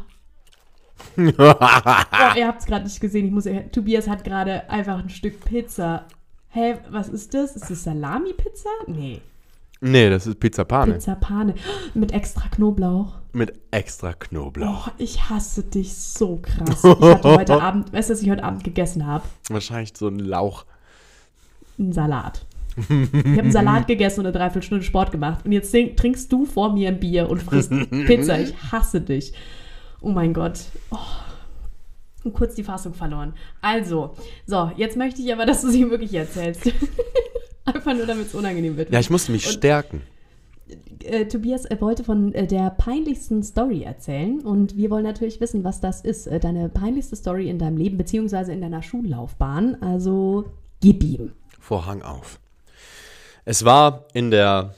Boah, ihr habt es gerade nicht gesehen. Ich muss, Tobias hat gerade einfach ein Stück Pizza. Hä, was ist das? Ist das Salami-Pizza? Nee, nee, das ist Pizza Pane. Pizza Pane mit extra Knoblauch. Mit extra Knoblauch. Oh, ich hasse dich so krass. Ich hatte heute Abend, weißt du, was ich heute Abend gegessen habe? Wahrscheinlich so ein Lauch. Einen Salat. Ich habe einen Salat gegessen und eine Dreiviertelstunde Sport gemacht. Und jetzt trink- trinkst du vor mir ein Bier und frisst Pizza. Ich hasse dich. Oh mein Gott. Oh. Kurz die Fassung verloren. Also, so, jetzt möchte ich aber, dass du sie wirklich erzählst. Einfach nur, damit es unangenehm wird. Ja, ich musste mich Und- stärken. äh, Tobias äh, wollte von äh, der peinlichsten Story erzählen und wir wollen natürlich wissen, was das ist. Äh, deine peinlichste Story in deinem Leben beziehungsweise in deiner Schullaufbahn. Also gib ihm. Vorhang auf. Es war in der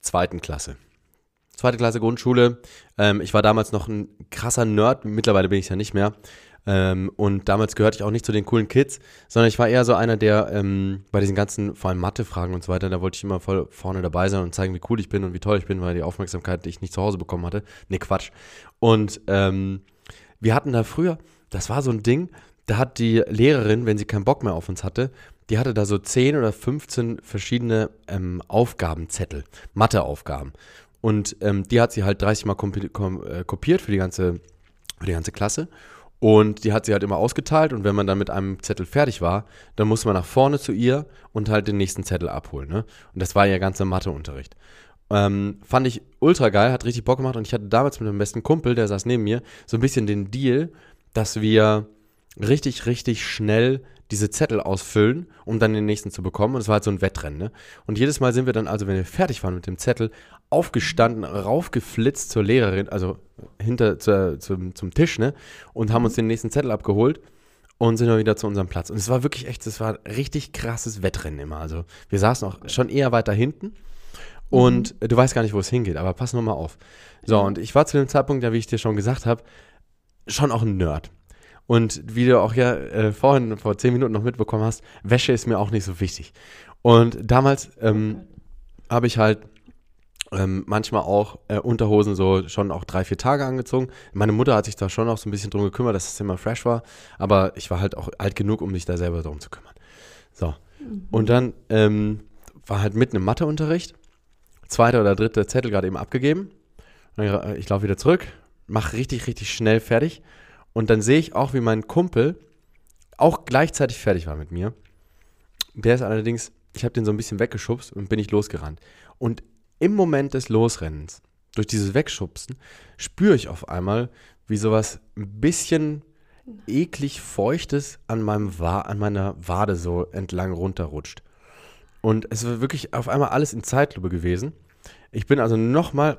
zweiten Klasse. Zweite Klasse Grundschule. Ähm, ich war damals noch ein krasser Nerd. Mittlerweile bin ich ja nicht mehr. Ähm, und damals gehörte ich auch nicht zu den coolen Kids, sondern ich war eher so einer, der ähm, bei diesen ganzen, vor allem Mathe-Fragen und so weiter, da wollte ich immer voll vorne dabei sein und zeigen, wie cool ich bin und wie toll ich bin, weil die Aufmerksamkeit, die ich nicht zu Hause bekommen hatte. Nee, Quatsch. Und ähm, wir hatten da früher, das war so ein Ding, da hat die Lehrerin, wenn sie keinen Bock mehr auf uns hatte, die hatte da so 10 oder 15 verschiedene ähm, Aufgabenzettel, Matheaufgaben. Und ähm, die hat sie halt 30 Mal äh, kopiert für die, ganze, für die ganze Klasse. Und die hat sie halt immer ausgeteilt und wenn man dann mit einem Zettel fertig war, dann musste man nach vorne zu ihr und halt den nächsten Zettel abholen. Ne? Und das war ihr ganzer Matheunterricht. Ähm, fand ich ultra geil, hat richtig Bock gemacht und ich hatte damals mit meinem besten Kumpel, der saß neben mir, so ein bisschen den Deal, dass wir richtig, richtig schnell diese Zettel ausfüllen, um dann den nächsten zu bekommen. Und es war halt so ein Wettrennen. Ne? Und jedes Mal sind wir dann, also wenn wir fertig waren mit dem Zettel, aufgestanden, raufgeflitzt zur Lehrerin, also hinter zu, zum, zum Tisch, ne? Und haben uns den nächsten Zettel abgeholt und sind dann wieder zu unserem Platz. Und es war wirklich echt, es war ein richtig krasses Wettrennen immer. Also wir saßen auch schon eher weiter hinten. Und mhm. du weißt gar nicht, wo es hingeht, aber pass nur mal auf. So, und ich war zu dem Zeitpunkt, ja, wie ich dir schon gesagt habe, schon auch ein Nerd. Und wie du auch ja äh, vorhin vor zehn Minuten noch mitbekommen hast, Wäsche ist mir auch nicht so wichtig. Und damals ähm, habe ich halt ähm, manchmal auch äh, Unterhosen so schon auch drei, vier Tage angezogen. Meine Mutter hat sich da schon auch so ein bisschen drum gekümmert, dass es immer fresh war. Aber ich war halt auch alt genug, um mich da selber drum zu kümmern. So. Mhm. Und dann ähm, war halt mitten im Matheunterricht. Zweiter oder dritter Zettel gerade eben abgegeben. Äh, ich laufe wieder zurück, mache richtig, richtig schnell fertig. Und dann sehe ich auch, wie mein Kumpel auch gleichzeitig fertig war mit mir. Der ist allerdings, ich habe den so ein bisschen weggeschubst und bin ich losgerannt. Und im Moment des Losrennens, durch dieses Wegschubsen, spüre ich auf einmal, wie sowas ein bisschen eklig Feuchtes an, meinem Wa an meiner Wade so entlang runterrutscht. Und es war wirklich auf einmal alles in Zeitlupe gewesen. Ich bin also nochmal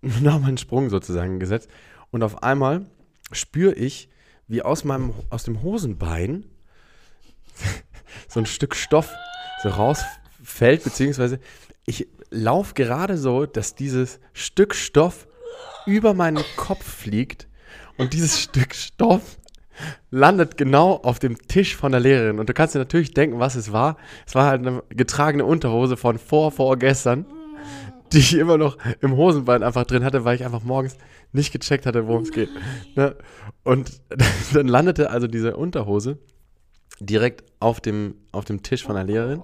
noch einen Sprung sozusagen gesetzt. Und auf einmal spüre ich, wie aus meinem, aus dem Hosenbein so ein Stück Stoff so rausfällt, beziehungsweise ich laufe gerade so, dass dieses Stück Stoff über meinen Kopf fliegt und dieses Stück Stoff landet genau auf dem Tisch von der Lehrerin. Und du kannst dir natürlich denken, was es war. Es war halt eine getragene Unterhose von vor, vorgestern, die ich immer noch im Hosenbein einfach drin hatte, weil ich einfach morgens nicht gecheckt hatte, worum es geht. Ne? Und dann landete also diese Unterhose direkt auf dem, auf dem Tisch von der Lehrerin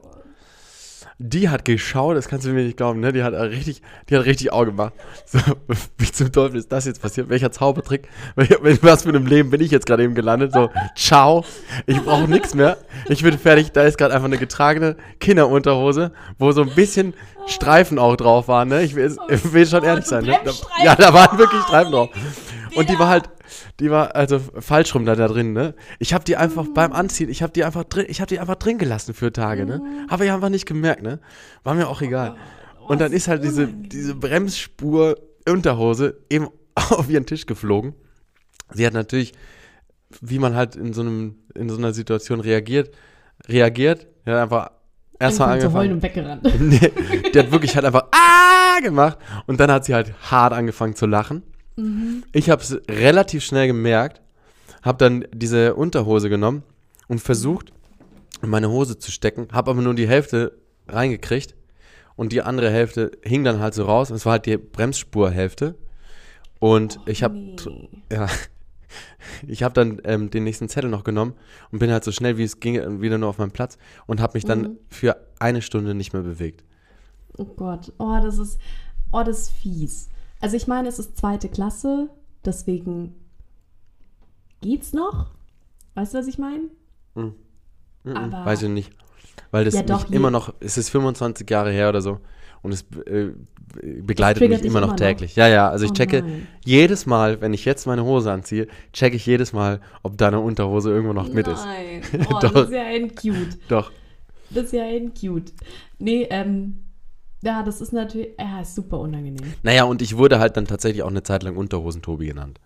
die hat geschaut, das kannst du mir nicht glauben, ne? Die hat richtig, die hat richtig Auge gemacht. So, wie zum Teufel ist das jetzt passiert? Welcher Zaubertrick? Was für einem Leben bin ich jetzt gerade eben gelandet? So, ciao, ich brauche nichts mehr. Ich bin fertig. Da ist gerade einfach eine getragene Kinderunterhose, wo so ein bisschen Streifen auch drauf waren, ne? Ich will, ich will schon ehrlich sein, ne? Ja, da waren wirklich Streifen drauf. Und die war halt, die war also falsch rum da, da drin, ne? Ich habe die einfach mhm. beim Anziehen, ich habe die einfach drin, ich habe die einfach drin gelassen für Tage, ne? Habe ich einfach nicht gemerkt, ne? War mir auch egal. Oh, und dann ist halt diese, diese Bremsspur Unterhose eben auf ihren Tisch geflogen. Sie hat natürlich, wie man halt in so einem, in so einer Situation reagiert, reagiert, ja, einfach erstmal angefangen. Zu heulen und weggerannt. nee, die hat wirklich halt einfach ah gemacht und dann hat sie halt hart angefangen zu lachen. Mhm. Ich habe es relativ schnell gemerkt, habe dann diese Unterhose genommen und versucht, in meine Hose zu stecken, habe aber nur die Hälfte reingekriegt und die andere Hälfte hing dann halt so raus. Und es war halt die Bremsspurhälfte. Und oh, ich habe nee. ja, ich habe dann ähm, den nächsten Zettel noch genommen und bin halt so schnell wie es ging wieder nur auf meinem Platz und habe mich dann mhm. für eine Stunde nicht mehr bewegt. Oh Gott, oh das ist, oh das ist fies. Also ich meine, es ist zweite Klasse, deswegen geht's noch. Weißt du, was ich meine? Mhm. Mhm, Aber weiß ich nicht. Weil das ja, doch, immer noch, es ist 25 Jahre her oder so und es äh, begleitet mich immer noch immer täglich. Noch? Ja, ja, also ich oh checke nein. jedes Mal, wenn ich jetzt meine Hose anziehe, checke ich jedes Mal, ob deine Unterhose irgendwo noch mit ist. Nein, oh, das ist ja ein cute. Doch. Das ist ja ein cute. Nee, ähm, ja, das ist natürlich, ja, ist super unangenehm. Naja, und ich wurde halt dann tatsächlich auch eine Zeit lang Unterhosen-Tobi genannt.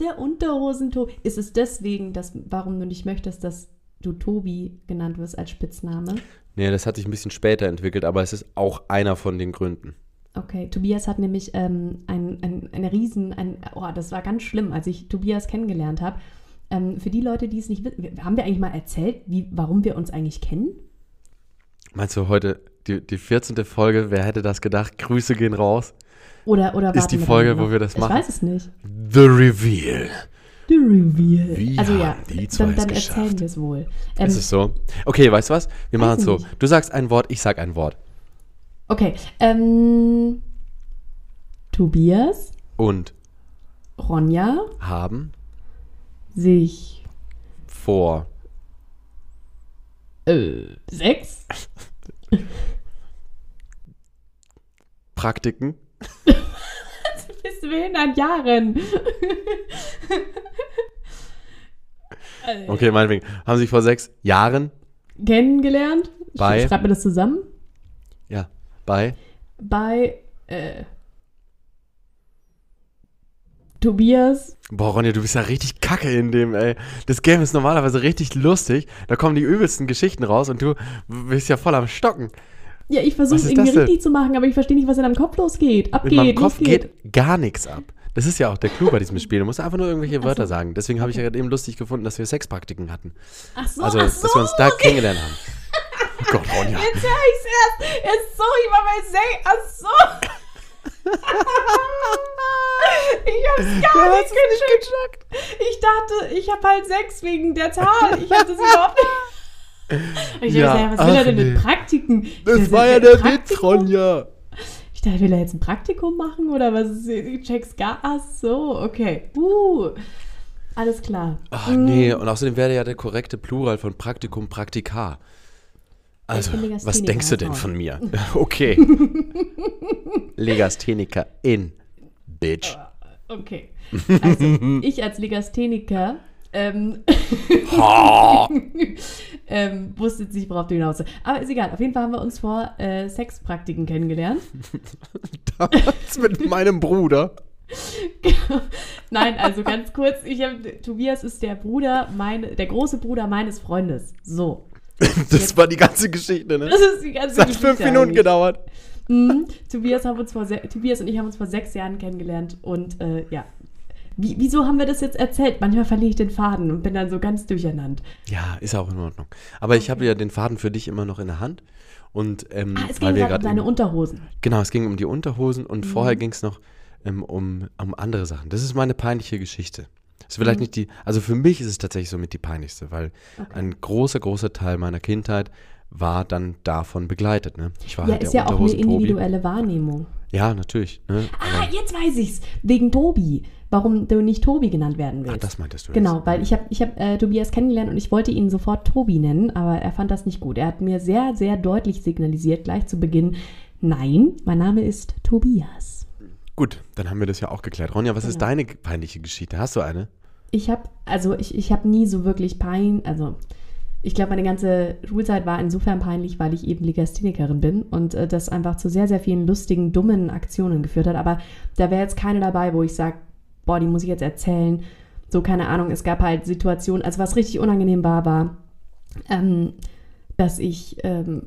Der Unterhosen-Tobi. Ist es deswegen, dass, warum du nicht möchtest, dass du Tobi genannt wirst als Spitzname? Nee, das hat sich ein bisschen später entwickelt, aber es ist auch einer von den Gründen. Okay, Tobias hat nämlich ähm, ein, ein, eine Riesen, ein, oh, das war ganz schlimm, als ich Tobias kennengelernt habe. Ähm, für die Leute, die es nicht wissen, haben wir eigentlich mal erzählt, wie, warum wir uns eigentlich kennen? Meinst du heute die, die 14. Folge, wer hätte das gedacht? Grüße gehen raus. Oder, oder Ist die Folge, wo wir das machen? Ich weiß es nicht. The Reveal. The Reveal. Wie also ja, haben die zwei dann, dann erzählen wir es wohl. Ähm, Ist es so? Okay, weißt du was? Wir machen es so. nicht. Du sagst ein Wort, ich sag ein Wort. okay. Ähm, Tobias, Und Ronja, haben sich vor äh, sechs Praktiken bis zu 100 Jahren. Okay, meinetwegen. Haben sich vor sechs Jahren, Kennengelernt. Ich Bei- schreib mir das zusammen. ja, bei Bei äh, Tobias. Boah, Ronja, du bist ja richtig kacke in dem, ey. Das Game ist normalerweise richtig lustig. Da kommen die übelsten Geschichten raus und du bist ja voll am Stocken. Ja, ich versuche es irgendwie richtig zu machen, aber ich verstehe nicht, was in deinem Kopf losgeht. Abgeht, In meinem Kopf geht gar nichts ab. Das ist ja auch der Clou bei diesem Spiel. Du musst einfach nur irgendwelche Wörter so. sagen. Deswegen habe ich ja eben lustig gefunden, dass wir Sexpraktiken hatten. Ach so, Also, ach dass so. wir uns da kennengelernt haben. Oh Gott, Ronja. Jetzt höre ich es erst. Jetzt, so, ich war bei Sek. Ach so. ich hab's gar Du nicht es nicht gecheckt. Ich dachte, ich habe halt sechs wegen der Zahl. Ich hatte das überhaupt nicht. Ich Ja, dachte, was will er denn mit nee. Praktiken? Ich Das dachte, war ja der Witz? Ronja. Ich dachte, will er jetzt ein Praktikum machen oder was? check's gar. Ach so, okay. Uh, alles klar. Ach nee, und außerdem wäre ja der korrekte Plural von Praktikum Praktika. Also, was denkst du denn von mir? Okay. Legastheniker in, Bitch. Okay. Also, ich als Legastheniker ähm, ähm, wusste jetzt nicht, worauf du hinaus willst. Aber ist egal. Auf jeden Fall haben wir uns vor äh, Sexpraktiken kennengelernt. Damals mit meinem Bruder. Nein, also ganz kurz. Ich hab, Tobias ist der Bruder, meine, der große Bruder meines Freundes. So. Das war die ganze Geschichte, ne? Das ist die ganze Das hat fünf Geschichte Minuten eigentlich. gedauert. Mhm. Tobias, haben uns vor Tobias und ich haben uns vor sechs Jahren kennengelernt und äh, ja. Wie, wieso haben wir das jetzt erzählt? Manchmal verliere ich den Faden und bin dann so ganz durcheinander. Ja, ist auch in Ordnung. Aber ich habe ja den Faden für dich immer noch in der Hand. Und ähm, Ah, es ging gerade um deine eben- Unterhosen. Genau, es ging um die Unterhosen und Mhm. vorher ging es noch ähm, um, um andere Sachen. Das ist meine peinliche Geschichte. Das ist vielleicht Mhm. nicht die, also für mich ist es tatsächlich somit die peinlichste, weil Okay. ein großer, großer Teil meiner Kindheit war dann davon begleitet. Ne? Ich war Ja, halt ist ja auch eine individuelle Wahrnehmung. Ja, natürlich. Ne? Ah, jetzt weiß ich's. Wegen Tobi. Warum du nicht Tobi genannt werden Ach, willst. das meintest du Genau, jetzt. weil ich habe ich hab, äh, Tobias kennengelernt und ich wollte ihn sofort Tobi nennen, aber er fand das nicht gut. Er hat mir sehr, sehr deutlich signalisiert, gleich zu Beginn, nein, mein Name ist Tobias. Gut, dann haben wir das ja auch geklärt. Ronja, was ist Genau. deine peinliche Geschichte? Hast du eine? Ich habe, also ich, ich habe nie so wirklich Pein, also ich glaube, meine ganze Schulzeit war insofern peinlich, weil ich eben Legasthenikerin bin und äh, das einfach zu sehr, sehr vielen lustigen, dummen Aktionen geführt hat. Aber da wäre jetzt keine dabei, wo ich sage, boah, die muss ich jetzt erzählen. So, keine Ahnung, es gab halt Situationen, also was richtig unangenehm war, war, ähm, dass ich ähm,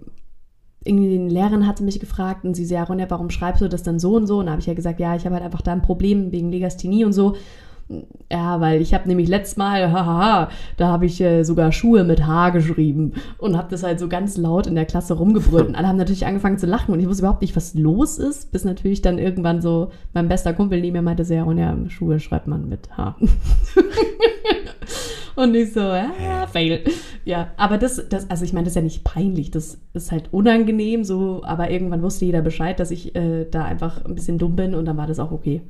irgendwie die Lehrerin hatte mich gefragt und sie so, ja, Ronja, warum schreibst du das dann so und so? Und da habe ich ja gesagt, ja, ich habe halt einfach da ein Problem wegen Legasthenie und so. Ja, weil ich habe nämlich letztes Mal, hahaha, da habe ich äh, sogar Schuhe mit H geschrieben und habe das halt so ganz laut in der Klasse rumgebrüllt. Und alle haben natürlich angefangen zu lachen und ich wusste überhaupt nicht, was los ist, bis natürlich dann irgendwann so mein bester Kumpel neben mir meinte, ja, und ja, Schuhe schreibt man mit H. und ich so, ja, fail. Ja, aber das, das, also ich meine, das ist ja nicht peinlich, das ist halt unangenehm so, aber irgendwann wusste jeder Bescheid, dass ich äh, da einfach ein bisschen dumm bin und dann war das auch okay.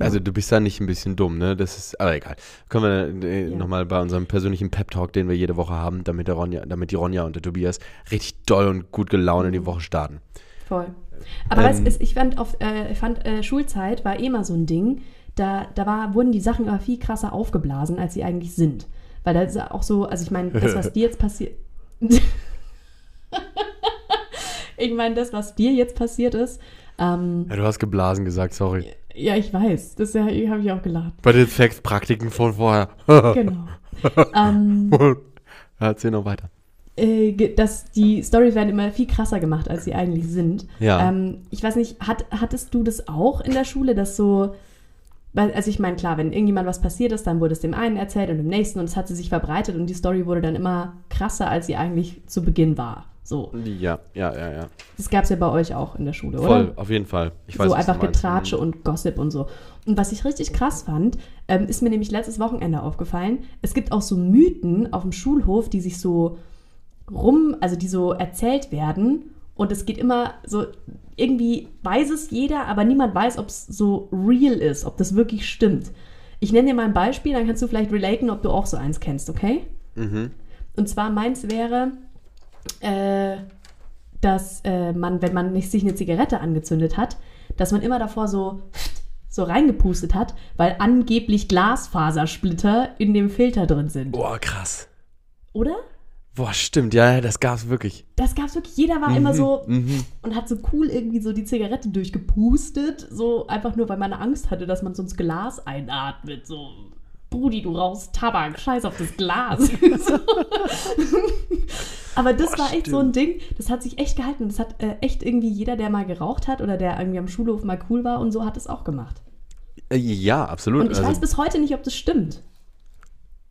Also du bist da nicht ein bisschen dumm, ne? Das ist, aber egal. Können wir äh, Ja. nochmal bei unserem persönlichen Pep-Talk, den wir jede Woche haben, damit, der Ronja, damit die Ronja und der Tobias richtig doll und gut gelaunt in die Woche starten. Voll. Aber Ähm, weißt, ich fand, auf, äh, fand äh, Schulzeit war eh immer so ein Ding, da, da war, wurden die Sachen immer viel krasser aufgeblasen, als sie eigentlich sind. Weil da ist auch so, also ich meine, das, was dir jetzt passiert. ich meine, das, was dir jetzt passiert ist, ähm, Ja, du hast geblasen gesagt, sorry. Ja, ich weiß, das habe ich auch gelacht. Bei den Sexpraktiken von vorher. Genau. ähm, Erzähl noch weiter. äh, dass die Storys werden immer viel krasser gemacht, als sie eigentlich sind. Ja. Ähm, ich weiß nicht, hat, hattest du das auch in der Schule, dass so, also ich meine, klar, wenn irgendjemand was passiert ist, dann wurde es dem einen erzählt und dem nächsten und es hat sie sich verbreitet und die Story wurde dann immer krasser, als sie eigentlich zu Beginn war. So. Ja, ja, ja, ja. Das gab es ja bei euch auch in der Schule, Voll, oder? auf jeden Fall. Ich so was einfach. Getratsche und Gossip und so. Und was ich richtig krass fand, ähm, ist mir nämlich letztes Wochenende aufgefallen. Es gibt auch so Mythen auf dem Schulhof, die sich so rum, also die so erzählt werden. Und es geht immer so, irgendwie weiß es jeder, aber niemand weiß, ob es so real ist, ob das wirklich stimmt. Ich nenne dir mal ein Beispiel, dann kannst du vielleicht relaten, ob du auch so eins kennst, okay? Mhm. Und zwar meins wäre, äh, dass äh, man, wenn man nicht sich eine Zigarette angezündet hat, dass man immer davor so so reingepustet hat, weil angeblich Glasfasersplitter in dem Filter drin sind. Boah, krass. Oder? Boah, stimmt, ja, das gab's wirklich. Das gab's wirklich. Jeder war immer so Mhm. und hat so cool irgendwie so die Zigarette durchgepustet, so einfach nur, weil man Angst hatte, dass man sonst Glas einatmet. So, Brudi, du rauchst Tabak, scheiß auf das Glas. Aber das Boah, war echt so ein Ding, das hat sich echt gehalten. Das hat äh, echt irgendwie jeder, der mal geraucht hat oder der irgendwie am Schulhof mal cool war und so, hat es auch gemacht. Äh, ja, absolut. Und ich weiß also, bis heute nicht, ob das stimmt.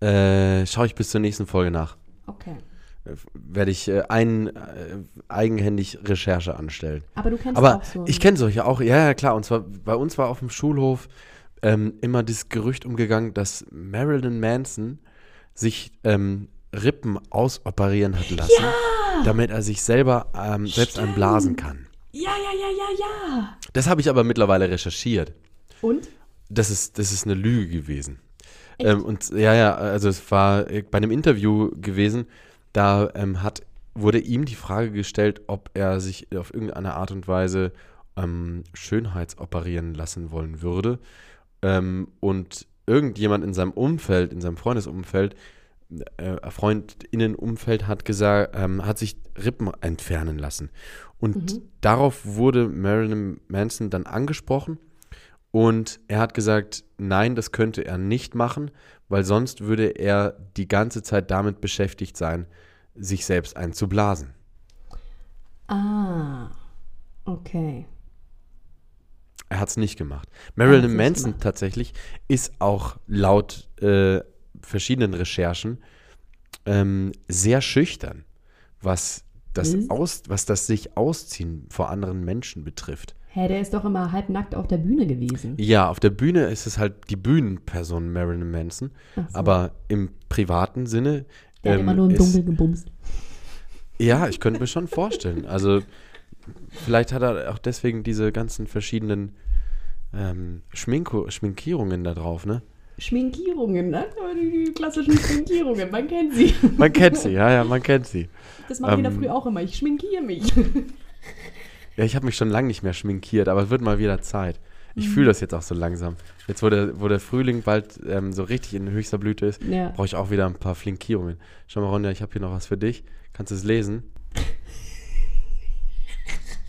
äh, schaue ich bis zur nächsten Folge nach. Okay. Äh, Werde ich äh, ein, äh, eigenhändig Recherche anstellen. Aber du kennst Aber auch so. ich kenne solche auch, ja, ja, klar. Und zwar bei uns war auf dem Schulhof ähm, immer das Gerücht umgegangen, dass Marilyn Manson sich ähm, Rippen ausoperieren hat lassen, damit er sich selber ähm, selbst einblasen kann. ja, ja, ja, ja, ja. Das habe ich aber mittlerweile recherchiert. Und? Das ist, das ist eine Lüge gewesen. Ähm, und ja, ja, also es war äh, bei einem Interview gewesen, da ähm, hat, wurde ihm die Frage gestellt, ob er sich auf irgendeine Art und Weise ähm, Schönheitsoperieren lassen wollen würde. Ähm, und irgendjemand in seinem Umfeld, in seinem Freundesumfeld, äh, Freundinnenumfeld hat gesagt, ähm, hat sich Rippen entfernen lassen. Und Mhm. darauf wurde Marilyn Manson dann angesprochen und er hat gesagt, nein, das könnte er nicht machen, weil sonst würde er die ganze Zeit damit beschäftigt sein, sich selbst einzublasen. Ah. Okay. Er hat es nicht gemacht. Marilyn Manson gemacht. tatsächlich ist auch laut äh, verschiedenen Recherchen ähm, sehr schüchtern, was das, Was? aus, was das sich ausziehen vor anderen Menschen betrifft. Hä, der ist doch immer halbnackt auf der Bühne gewesen. Ja, auf der Bühne ist es halt die Bühnenperson Marilyn Manson, so. aber im privaten Sinne. der hat ähm, immer nur im Dunkeln gebumst. Ja, ich könnte mir schon vorstellen. Also, vielleicht hat er auch deswegen diese ganzen verschiedenen ähm, Schminko Schminkierungen da drauf, ne? Schminkierungen, ne? Die klassischen Schminkierungen, man kennt sie. Man kennt sie, ja, ja, man kennt sie. Das machen wir Ähm, da früher auch immer. Ich schminkiere mich. Ja, ich habe mich schon lange nicht mehr schminkiert, aber es wird mal wieder Zeit. Ich fühle das jetzt auch so langsam. Jetzt, wo der, wo der Frühling bald ähm, so richtig in höchster Blüte ist, Ja. brauche ich auch wieder ein paar Flinkierungen. Schau mal, Ronja, ich habe hier noch was für dich. Kannst du es lesen?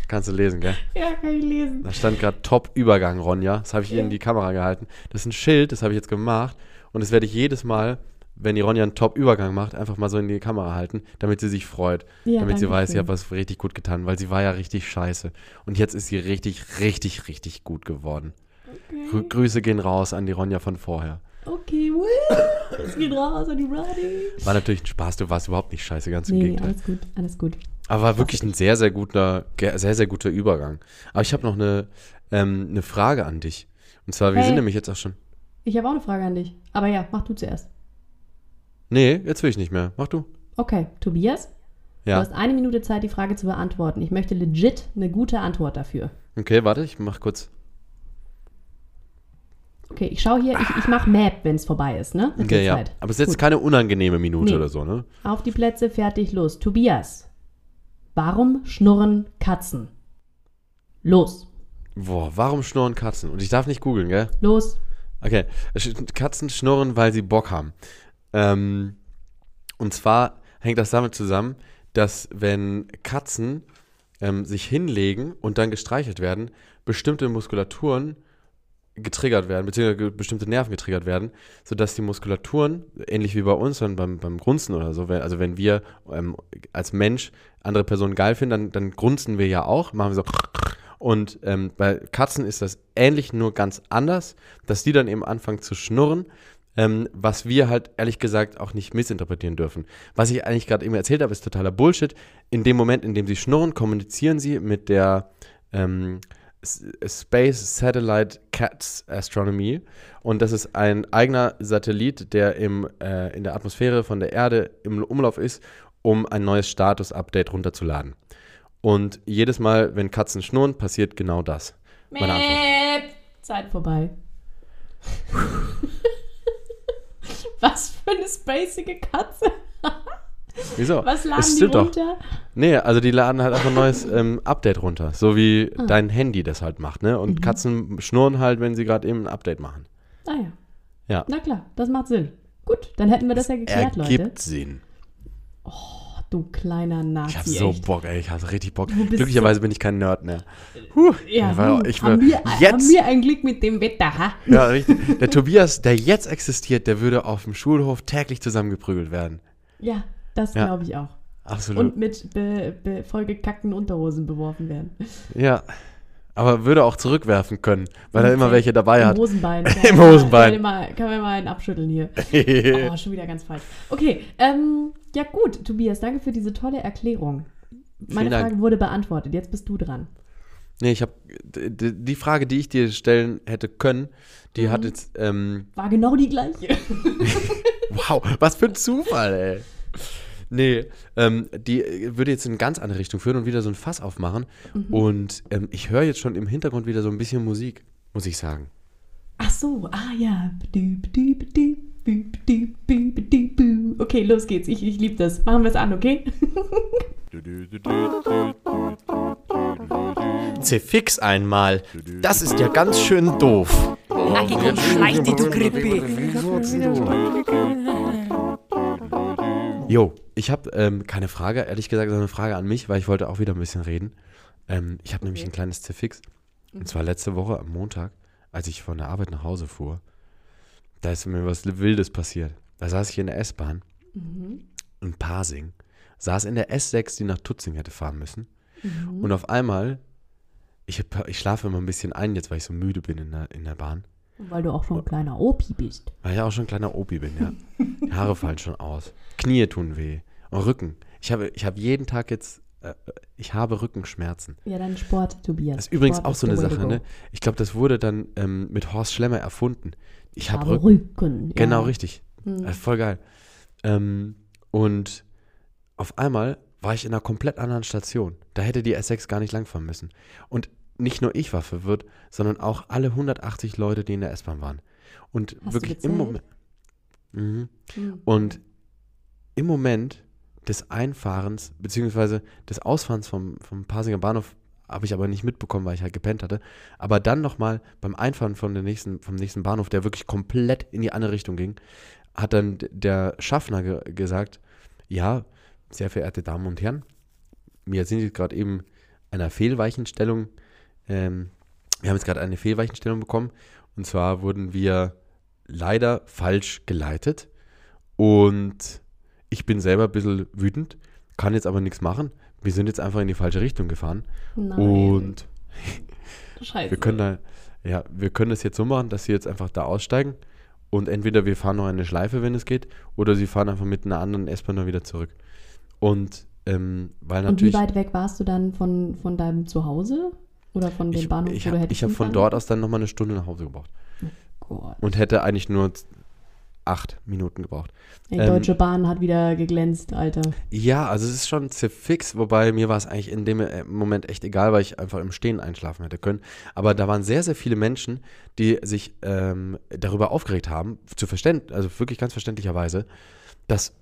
Kannst du lesen, gell? ja, kann ich lesen. Da stand gerade Top-Übergang, Ronja. Das habe ich ihr Ja. in die Kamera gehalten. Das ist ein Schild, das habe ich jetzt gemacht. Und das werde ich jedes Mal, wenn die Ronja einen Top-Übergang macht, einfach mal so in die Kamera halten, damit sie sich freut. Ja, damit sie weiß, ich schön. habe was richtig gut getan, weil sie war ja richtig scheiße. Und jetzt ist sie richtig, richtig, richtig gut geworden. Okay, Grüße gehen raus an die Ronja von vorher. okay es geht raus an die Brady. War natürlich ein Spaß, du warst überhaupt nicht scheiße, ganz im nee, Gegenteil. alles gut, alles gut. Aber war wirklich ein sehr, sehr guter, sehr, sehr guter Übergang. Aber ich habe noch eine, ähm, eine Frage an dich. Und zwar, wir Hey. sind nämlich jetzt auch schon. Ich habe auch eine Frage an dich. Aber ja, mach du zuerst. Nee, jetzt will ich nicht mehr. Mach du. Okay, Tobias, du Ja. hast eine Minute Zeit, die Frage zu beantworten. Ich möchte legit eine gute Antwort dafür. Okay, warte, ich mach kurz. Okay, ich schaue hier, ich, ich mache Map, wenn es vorbei ist, ne? Mit Okay, ja. Zeit. Aber es ist jetzt Gut. keine unangenehme Minute Nee. oder so, ne? Auf die Plätze, fertig, los. Tobias, warum schnurren Katzen? Los, Boah, warum schnurren Katzen? Und ich darf nicht googeln, gell? los. Okay, Katzen schnurren, weil sie Bock haben. Ähm, und zwar hängt das damit zusammen, dass wenn Katzen ähm, sich hinlegen und dann gestreichelt werden, bestimmte Muskulaturen getriggert werden, beziehungsweise bestimmte Nerven getriggert werden, sodass die Muskulaturen, ähnlich wie bei uns, dann beim, beim Grunzen oder so, also wenn wir ähm, als Mensch andere Personen geil finden, dann, dann grunzen wir ja auch, machen wir so Und ähm, bei Katzen ist das ähnlich, nur ganz anders, dass die dann eben anfangen zu schnurren, ähm, was wir halt ehrlich gesagt auch nicht missinterpretieren dürfen. Was ich eigentlich gerade eben erzählt habe, ist totaler Bullshit. In dem Moment, in dem sie schnurren, kommunizieren sie mit der ähm, Space Satellite Cats Astronomy. Und das ist ein eigener Satellit, der im, äh, in der Atmosphäre von der Erde im Umlauf ist, um ein neues Status-Update runterzuladen. Und jedes Mal, wenn Katzen schnurren, passiert genau das. Meine Antwort. Zeit vorbei. Was für eine spacige Katze. Wieso? Was laden Es die stimmt doch. runter? Nee, also die laden halt einfach ein neues ähm, Update runter. So wie Ah. dein Handy das halt macht, ne? Mhm. Und Katzen schnurren halt, wenn sie gerade eben ein Update machen. Ah ja. Ja. Na klar, das macht Sinn. Gut, dann hätten wir das ja geklärt, Ergibt Leute. Sinn. Du kleiner Nazi. Ich hab so echt. Bock, ey. Ich hab richtig Bock. Glücklicherweise bin ich kein Nerd mehr. Huh, Ja, weil hm, ich haben, will wir, haben jetzt, wir ein Glück mit dem Wetter, ha? ja, richtig. Der Tobias, der jetzt existiert, der würde auf dem Schulhof täglich zusammengeprügelt werden. Ja, das Ja. glaube ich auch. Absolut. Und mit be, be, vollgekackten Unterhosen beworfen werden. ja. Aber würde auch zurückwerfen können, weil er immer welche dabei Im hat. Hosenbein. Im Hosenbein. Kann, mal, kann man mal einen abschütteln hier. Oh, schon wieder ganz falsch. Okay, ähm, ja gut, Tobias, danke für diese tolle Erklärung. Meine. Frage wurde beantwortet. Jetzt bist du dran. Nee, ich habe die Frage, die ich dir stellen hätte können, die Mhm. hat jetzt ähm, War genau die gleiche. Wow, was für ein Zufall, ey. Nee, ähm, die äh, würde jetzt in eine ganz andere Richtung führen und wieder so ein Fass aufmachen. Und ähm, ich höre jetzt schon im Hintergrund wieder so ein bisschen Musik, muss ich sagen. Ach so, ah ja. Okay, los geht's. Ich, ich liebe das. Machen wir es an, okay? Zerfix einmal. Das ist ja ganz schön doof. Nackig und schleich die du Grippe. Jo, ich habe ähm, keine Frage, ehrlich gesagt, sondern eine Frage an mich, weil ich wollte auch wieder ein bisschen reden. Ähm, ich habe nämlich ein kleines Zerfix. Und zwar letzte Woche am Montag, als ich von der Arbeit nach Hause fuhr. Da ist mir was Wildes passiert. Da saß ich in der S-Bahn in Pasing, saß in der S6, die nach Tutzing hätte fahren müssen. Und auf einmal, ich, hab- ich schlafe immer ein bisschen ein, jetzt weil ich so müde bin in der, in der Bahn. Weil du auch schon ein kleiner Opi bist. Weil ich auch schon ein kleiner Opi bin, ja. Die Haare fallen schon aus. Knie tun weh. Und Rücken. Ich habe, ich habe jeden Tag jetzt, äh, ich habe Rückenschmerzen. Ja, dann Sport, Tobias. Das ist übrigens Sport auch so eine Sache, ne? Ich glaube, das wurde dann ähm, mit Horst Schlemmer erfunden. Ich habe Rücken. Rücken. Genau, ja. richtig. Hm. Äh, voll geil. Ähm, und auf einmal war ich in einer komplett anderen Station. Da hätte die S6 gar nicht langfahren müssen. Und nicht nur ich war verwirrt, sondern auch alle 180 Leute, die in der S-Bahn waren. Und Hast wirklich im? Moment. Mhm. Hm. Und im Moment des Einfahrens, beziehungsweise des Ausfahrens vom, vom Pasinger Bahnhof, habe ich aber nicht mitbekommen, weil ich halt gepennt hatte. Aber dann nochmal beim Einfahren von der nächsten, vom nächsten Bahnhof, der wirklich komplett in die andere Richtung ging, hat dann der Schaffner ge gesagt, ja, sehr verehrte Damen und Herren, wir sind jetzt gerade eben einer Fehlweichenstellung, ähm, wir haben jetzt gerade eine Fehlweichenstellung bekommen. Und zwar wurden wir leider falsch geleitet. Und ich bin selber ein bisschen wütend, kann jetzt aber nichts machen. Wir sind jetzt einfach in die falsche Richtung gefahren. Nein. Und Scheiße. wir können da, ja, wir können das jetzt so machen, dass sie jetzt einfach da aussteigen. Und entweder wir fahren noch eine Schleife, wenn es geht, oder sie fahren einfach mit einer anderen S-Bahn dann wieder zurück. Und ähm, weil Und wie natürlich. weit weg warst du dann von, von deinem Zuhause? Oder von dem ich Bahnhof, ich wo du habe hab von dort aus dann nochmal eine Stunde nach Hause gebraucht. Gott. Und hätte eigentlich nur acht Minuten gebraucht. Die Ähm, Deutsche Bahn hat wieder geglänzt, Alter. Ja, also es ist schon fix, wobei mir war es eigentlich in dem äh, Moment echt egal, weil ich einfach im Stehen einschlafen hätte können. Aber da waren sehr, sehr viele Menschen, die sich ähm, darüber aufgeregt haben, zu verständ, also wirklich ganz verständlicherweise, dass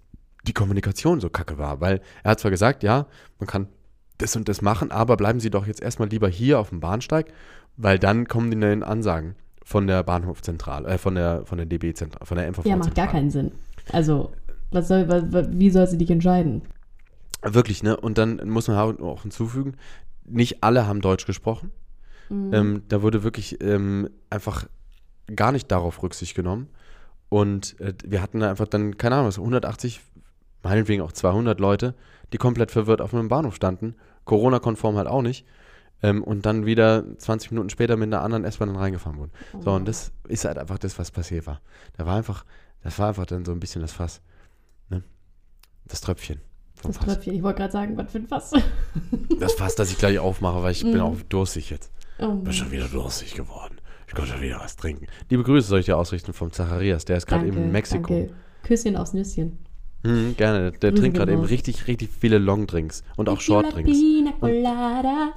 die Kommunikation so kacke war. Weil er hat zwar gesagt, ja, man kann das und das machen, aber bleiben Sie doch jetzt erstmal lieber hier auf dem Bahnsteig, weil dann kommen die neuen Ansagen von der Bahnhofzentrale, äh, von der, von der DB-Zentrale, von der MVV. Ja, macht gar keinen Sinn. Also, was soll, was, wie soll sie dich entscheiden? Wirklich, ne? Und dann muss man auch hinzufügen, nicht alle haben Deutsch gesprochen. Ähm, da wurde wirklich ähm, einfach gar nicht darauf Rücksicht genommen. Und äh, wir hatten da einfach dann, keine Ahnung, so 180, meinetwegen auch 200 Leute, die komplett verwirrt auf einem Bahnhof standen. Corona-konform halt auch nicht. ähm, und dann wieder 20 Minuten später mit einer anderen S-Bahn dann reingefahren wurden. So, und das ist halt einfach das, was passiert war. Da war einfach, das war einfach dann so ein bisschen das Fass. Ne? Das Tröpfchen Das Fass. Tröpfchen. Ich wollte gerade sagen, was für ein Fass. Das Fass, das ich gleich aufmache, weil ich bin Mhm. auch durstig jetzt. Oh Bin schon wieder durstig geworden. Ich kann schon wieder was trinken. Liebe Grüße soll ich dir ausrichten vom Zacharias. Der ist gerade Danke, in Mexiko. Danke. Küsschen aufs Nüsschen. Mhm, gerne. Der Grüße trinkt gerade eben richtig, richtig viele Longdrinks und auch Shortdrinks. Pina Colada.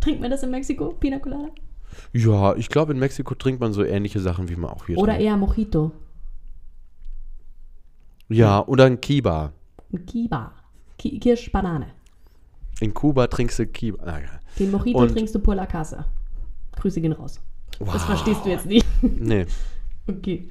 Trinkt man das in Mexiko? Pina Colada? Ja, ich glaube, in Mexiko trinkt man so ähnliche Sachen, wie man auch hier Oder trinkt. eher Mojito? Ja, oder ein Kiba. Ein Kiba. Ki Kirsch, Banane. In Kuba trinkst du Kiba. Ah, ja. Den Mojito Und- trinkst du por la casa. Grüße gehen raus. Wow. Das verstehst du jetzt nicht. Nee, Okay.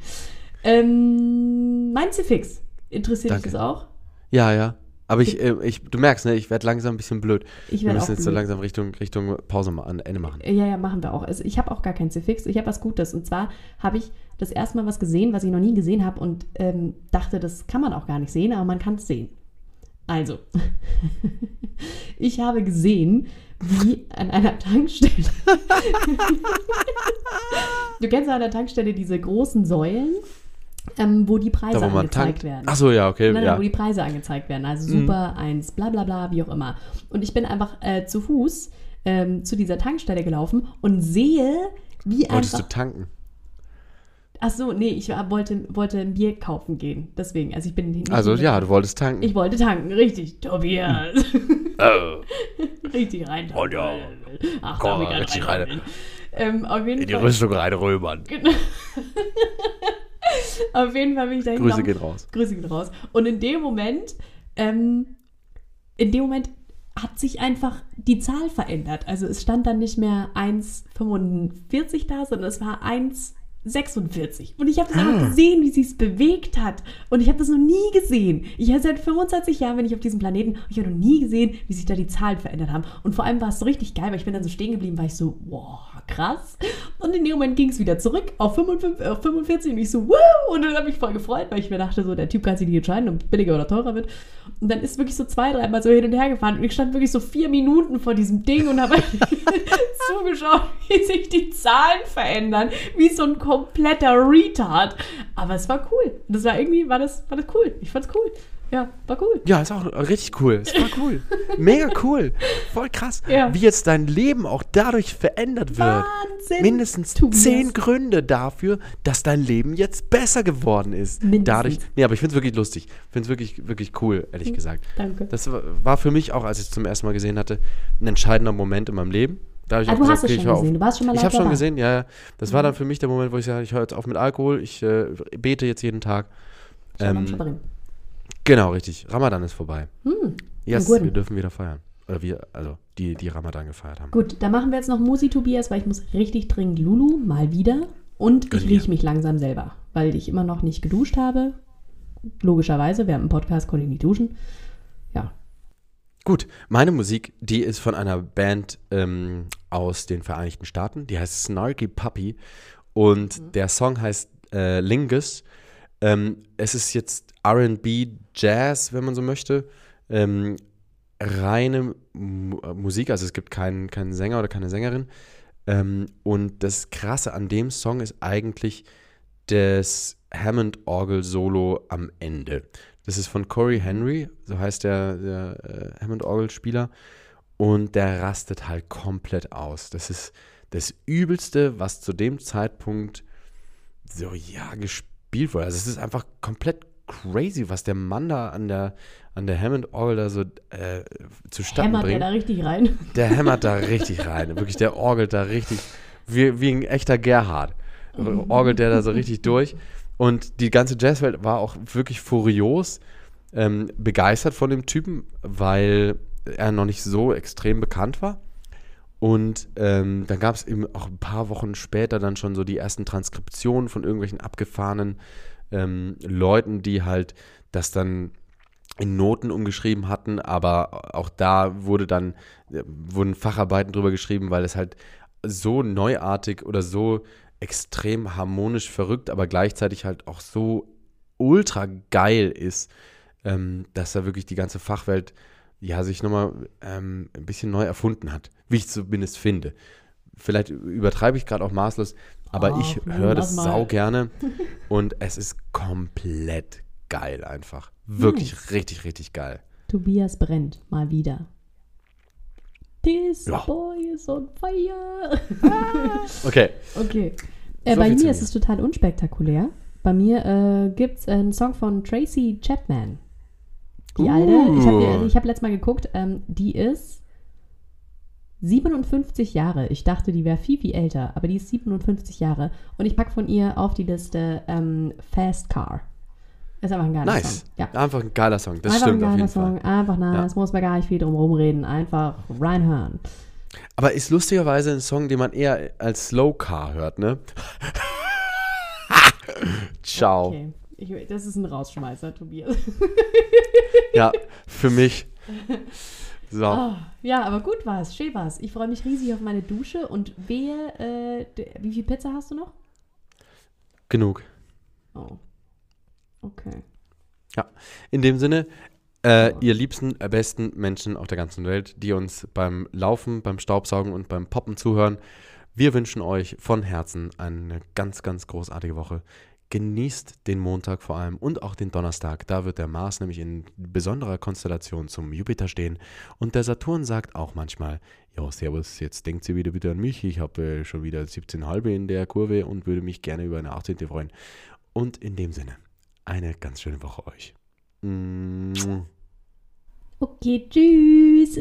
Ähm, mein Fix. Interessiert dich Danke. das auch? ja, ja. Aber ich, äh, ich, du merkst, ne, ich werde langsam ein bisschen blöd. Ich Wir müssen jetzt so blöd. langsam Richtung, Richtung Pause an Ende machen. Ja, ja, machen wir auch. Also ich habe auch gar kein Fix. Ich habe was Gutes. Und zwar habe ich das erste Mal was gesehen, was ich noch nie gesehen habe und ähm, dachte, das kann man auch gar nicht sehen, aber man kann es sehen. Also, ich habe gesehen, wie an einer Tankstelle. du kennst an der Tankstelle diese großen Säulen, ähm, wo die Preise Da, wo angezeigt tankt. werden. Ach so, ja, okay. Nein, ja. wo die Preise angezeigt werden. Also Super 1, bla bla bla, wie auch immer. Und ich bin einfach äh, zu Fuß ähm, zu dieser Tankstelle gelaufen und sehe, wie Wolltest einfach. du tanken? Ach so, nee, ich wollte, wollte ein Bier kaufen gehen. Deswegen, also ich bin nicht Also, ja, du wolltest tanken. Ich wollte tanken, richtig. Tobias. Oh. richtig rein. Oh ja. Ach, Komm, richtig rein. rein. Ähm, auf jeden In die Fall. Rüstung reinrömern. Auf jeden Fall bin ich da Grüße gehen raus. Grüße gehen raus. Und in dem Moment, ähm, in dem Moment hat sich einfach die Zahl verändert. Also es stand dann nicht mehr 1,45 da, sondern es war 1,46. Und ich habe das einfach gesehen, wie sie es bewegt hat. Und ich habe das noch nie gesehen. Ich habe seit 25 Jahren bin ich auf diesem Planeten ich habe noch nie gesehen, wie sich da die Zahlen verändert haben. Und vor allem war es so richtig geil, weil ich bin dann so stehen geblieben, war ich so, wow, krass. Und in dem Moment ging es wieder zurück auf 55, auf 45 und ich so, wow! Und dann habe ich voll gefreut, weil ich mir dachte, so, der Typ kann sich nicht entscheiden, ob billiger oder teurer wird. Und dann ist wirklich so zwei, dreimal so hin und her gefahren und ich stand wirklich so vier Minuten vor diesem Ding und habe zugeschaut, wie sich die Zahlen verändern, wie so ein kompletter Retard. Aber es war cool. Das war irgendwie, war das, war das cool. Ich fand's cool. Ja, war cool. Ja, ist auch richtig cool. Es war cool. Mega cool. Voll krass. Ja. Wie jetzt dein Leben auch dadurch verändert wird. Wahnsinn. Mindestens Tobias. zehn Gründe dafür, dass dein Leben jetzt besser geworden ist. Mindestens. Dadurch. Nee, aber ich finde es wirklich lustig. Ich finde es wirklich, wirklich cool, ehrlich gesagt. Danke. Das war- für mich auch, als ich es zum ersten Mal gesehen hatte, ein entscheidender Moment in meinem Leben. Da ich Ah, du hast es okay, ich schon auf. gesehen. Du warst schon mal Ich habe schon. Mhm. gesehen, ja. ja. Das war dann für mich der Moment, wo ich sage, ich höre jetzt auf mit Alkohol, ich äh, bete jetzt jeden Tag. Shabam, Ähm. Genau, richtig. Ramadan ist vorbei. Hm, Yes, wir dürfen wieder feiern. Oder wir, also die, die Ramadan gefeiert haben. Gut, dann machen wir jetzt noch Musi, Tobias, weil ich muss richtig dringend Lulu, mal wieder. Und Gönn ich rieche mich langsam selber, weil ich immer noch nicht geduscht habe. Logischerweise, während dem Podcast konnte ich nicht duschen. Ja, Gut, meine Musik, die ist von einer Band ähm, aus den Vereinigten Staaten. Die heißt Snarky Puppy. Und der Song heißt äh, Lingus. Ähm, es ist jetzt RB Jazz, wenn man so möchte. Ähm, reine Mu äh, Musik, also es gibt keinen, keinen Sänger oder keine Sängerin. Ähm, und das Krasse an dem Song ist eigentlich das Hammond-Orgel-Solo am Ende. Das ist von Corey Henry, so heißt der, der äh, Hammond-Orgel-Spieler. Und der rastet halt komplett aus. Das ist das Übelste, was zu dem Zeitpunkt so, ja, gespielt wurde. Also es ist einfach komplett crazy, was der Mann da an der, an der Hammond-Orgel da so äh, zustande hämmert der bringt. da richtig rein. Der hämmert da richtig rein. Wirklich, der orgelt da richtig, wie, wie ein echter Gerhard. Orgelt der da so richtig durch. Und die ganze Jazzwelt war auch wirklich furios ähm, begeistert von dem Typen, weil er noch nicht so extrem bekannt war. Und ähm, dann gab es eben auch ein paar Wochen später dann schon so die ersten Transkriptionen von irgendwelchen abgefahrenen ähm, Leuten, die halt das dann in Noten umgeschrieben hatten, aber auch da wurde dann, äh, wurden Facharbeiten drüber geschrieben, weil es halt so neuartig oder so extrem harmonisch verrückt, aber gleichzeitig halt auch so ultra geil ist, ähm, dass da wirklich die ganze Fachwelt ja, sich nochmal ähm, ein bisschen neu erfunden hat, wie ich zumindest finde. Vielleicht übertreibe ich gerade auch maßlos, aber Ach, ich höre das sau gerne und es ist komplett geil einfach. Wirklich Nice. richtig, richtig geil. Tobias brennt mal wieder. This Ja. boy is on fire. Okay, Okay. Äh, So bei mir ist es total unspektakulär. Bei mir äh, gibt es einen Song von Tracy Chapman. Die Uh. alte, ich habe hab letztes Mal geguckt, ähm, die ist 57 Jahre. Ich dachte, die wäre viel, viel älter, aber die ist 57 Jahre. Und ich packe von ihr auf die Liste ähm, Fast Car. Ist einfach ein geiler nice. Song. Ja. Einfach ein geiler Song, das einfach stimmt ein auf geiler jeden Song. Fall. Einfach nice. Ja. Muss man gar nicht viel drum rumreden. Einfach reinhören. Aber ist lustigerweise ein Song, den man eher als Slow Car hört, ne? Ciao. Okay. Ich, das ist ein Rausschmeißer, Tobias. Ja, für mich. So. Ah, ja, aber gut war's, schön war's. Ich freue mich riesig auf meine Dusche und wehe, äh, wie viel Pizza hast du noch? Genug. Oh. Okay. In dem Sinne, äh, ihr liebsten, äh, besten Menschen auf der ganzen Welt, die uns beim Laufen, beim Staubsaugen und beim Poppen zuhören, wir wünschen euch von Herzen eine ganz, ganz großartige Woche. Genießt den Montag vor allem und auch den Donnerstag. Da wird der Mars nämlich in besonderer Konstellation zum Jupiter stehen. Und der Saturn sagt auch manchmal, ja, servus, jetzt denkt sie wieder bitte an mich. Ich habe äh, schon wieder 17,5 in der Kurve und würde mich gerne über eine 18. freuen. Und in dem Sinne, eine ganz schöne Woche euch. Okay, tschüss.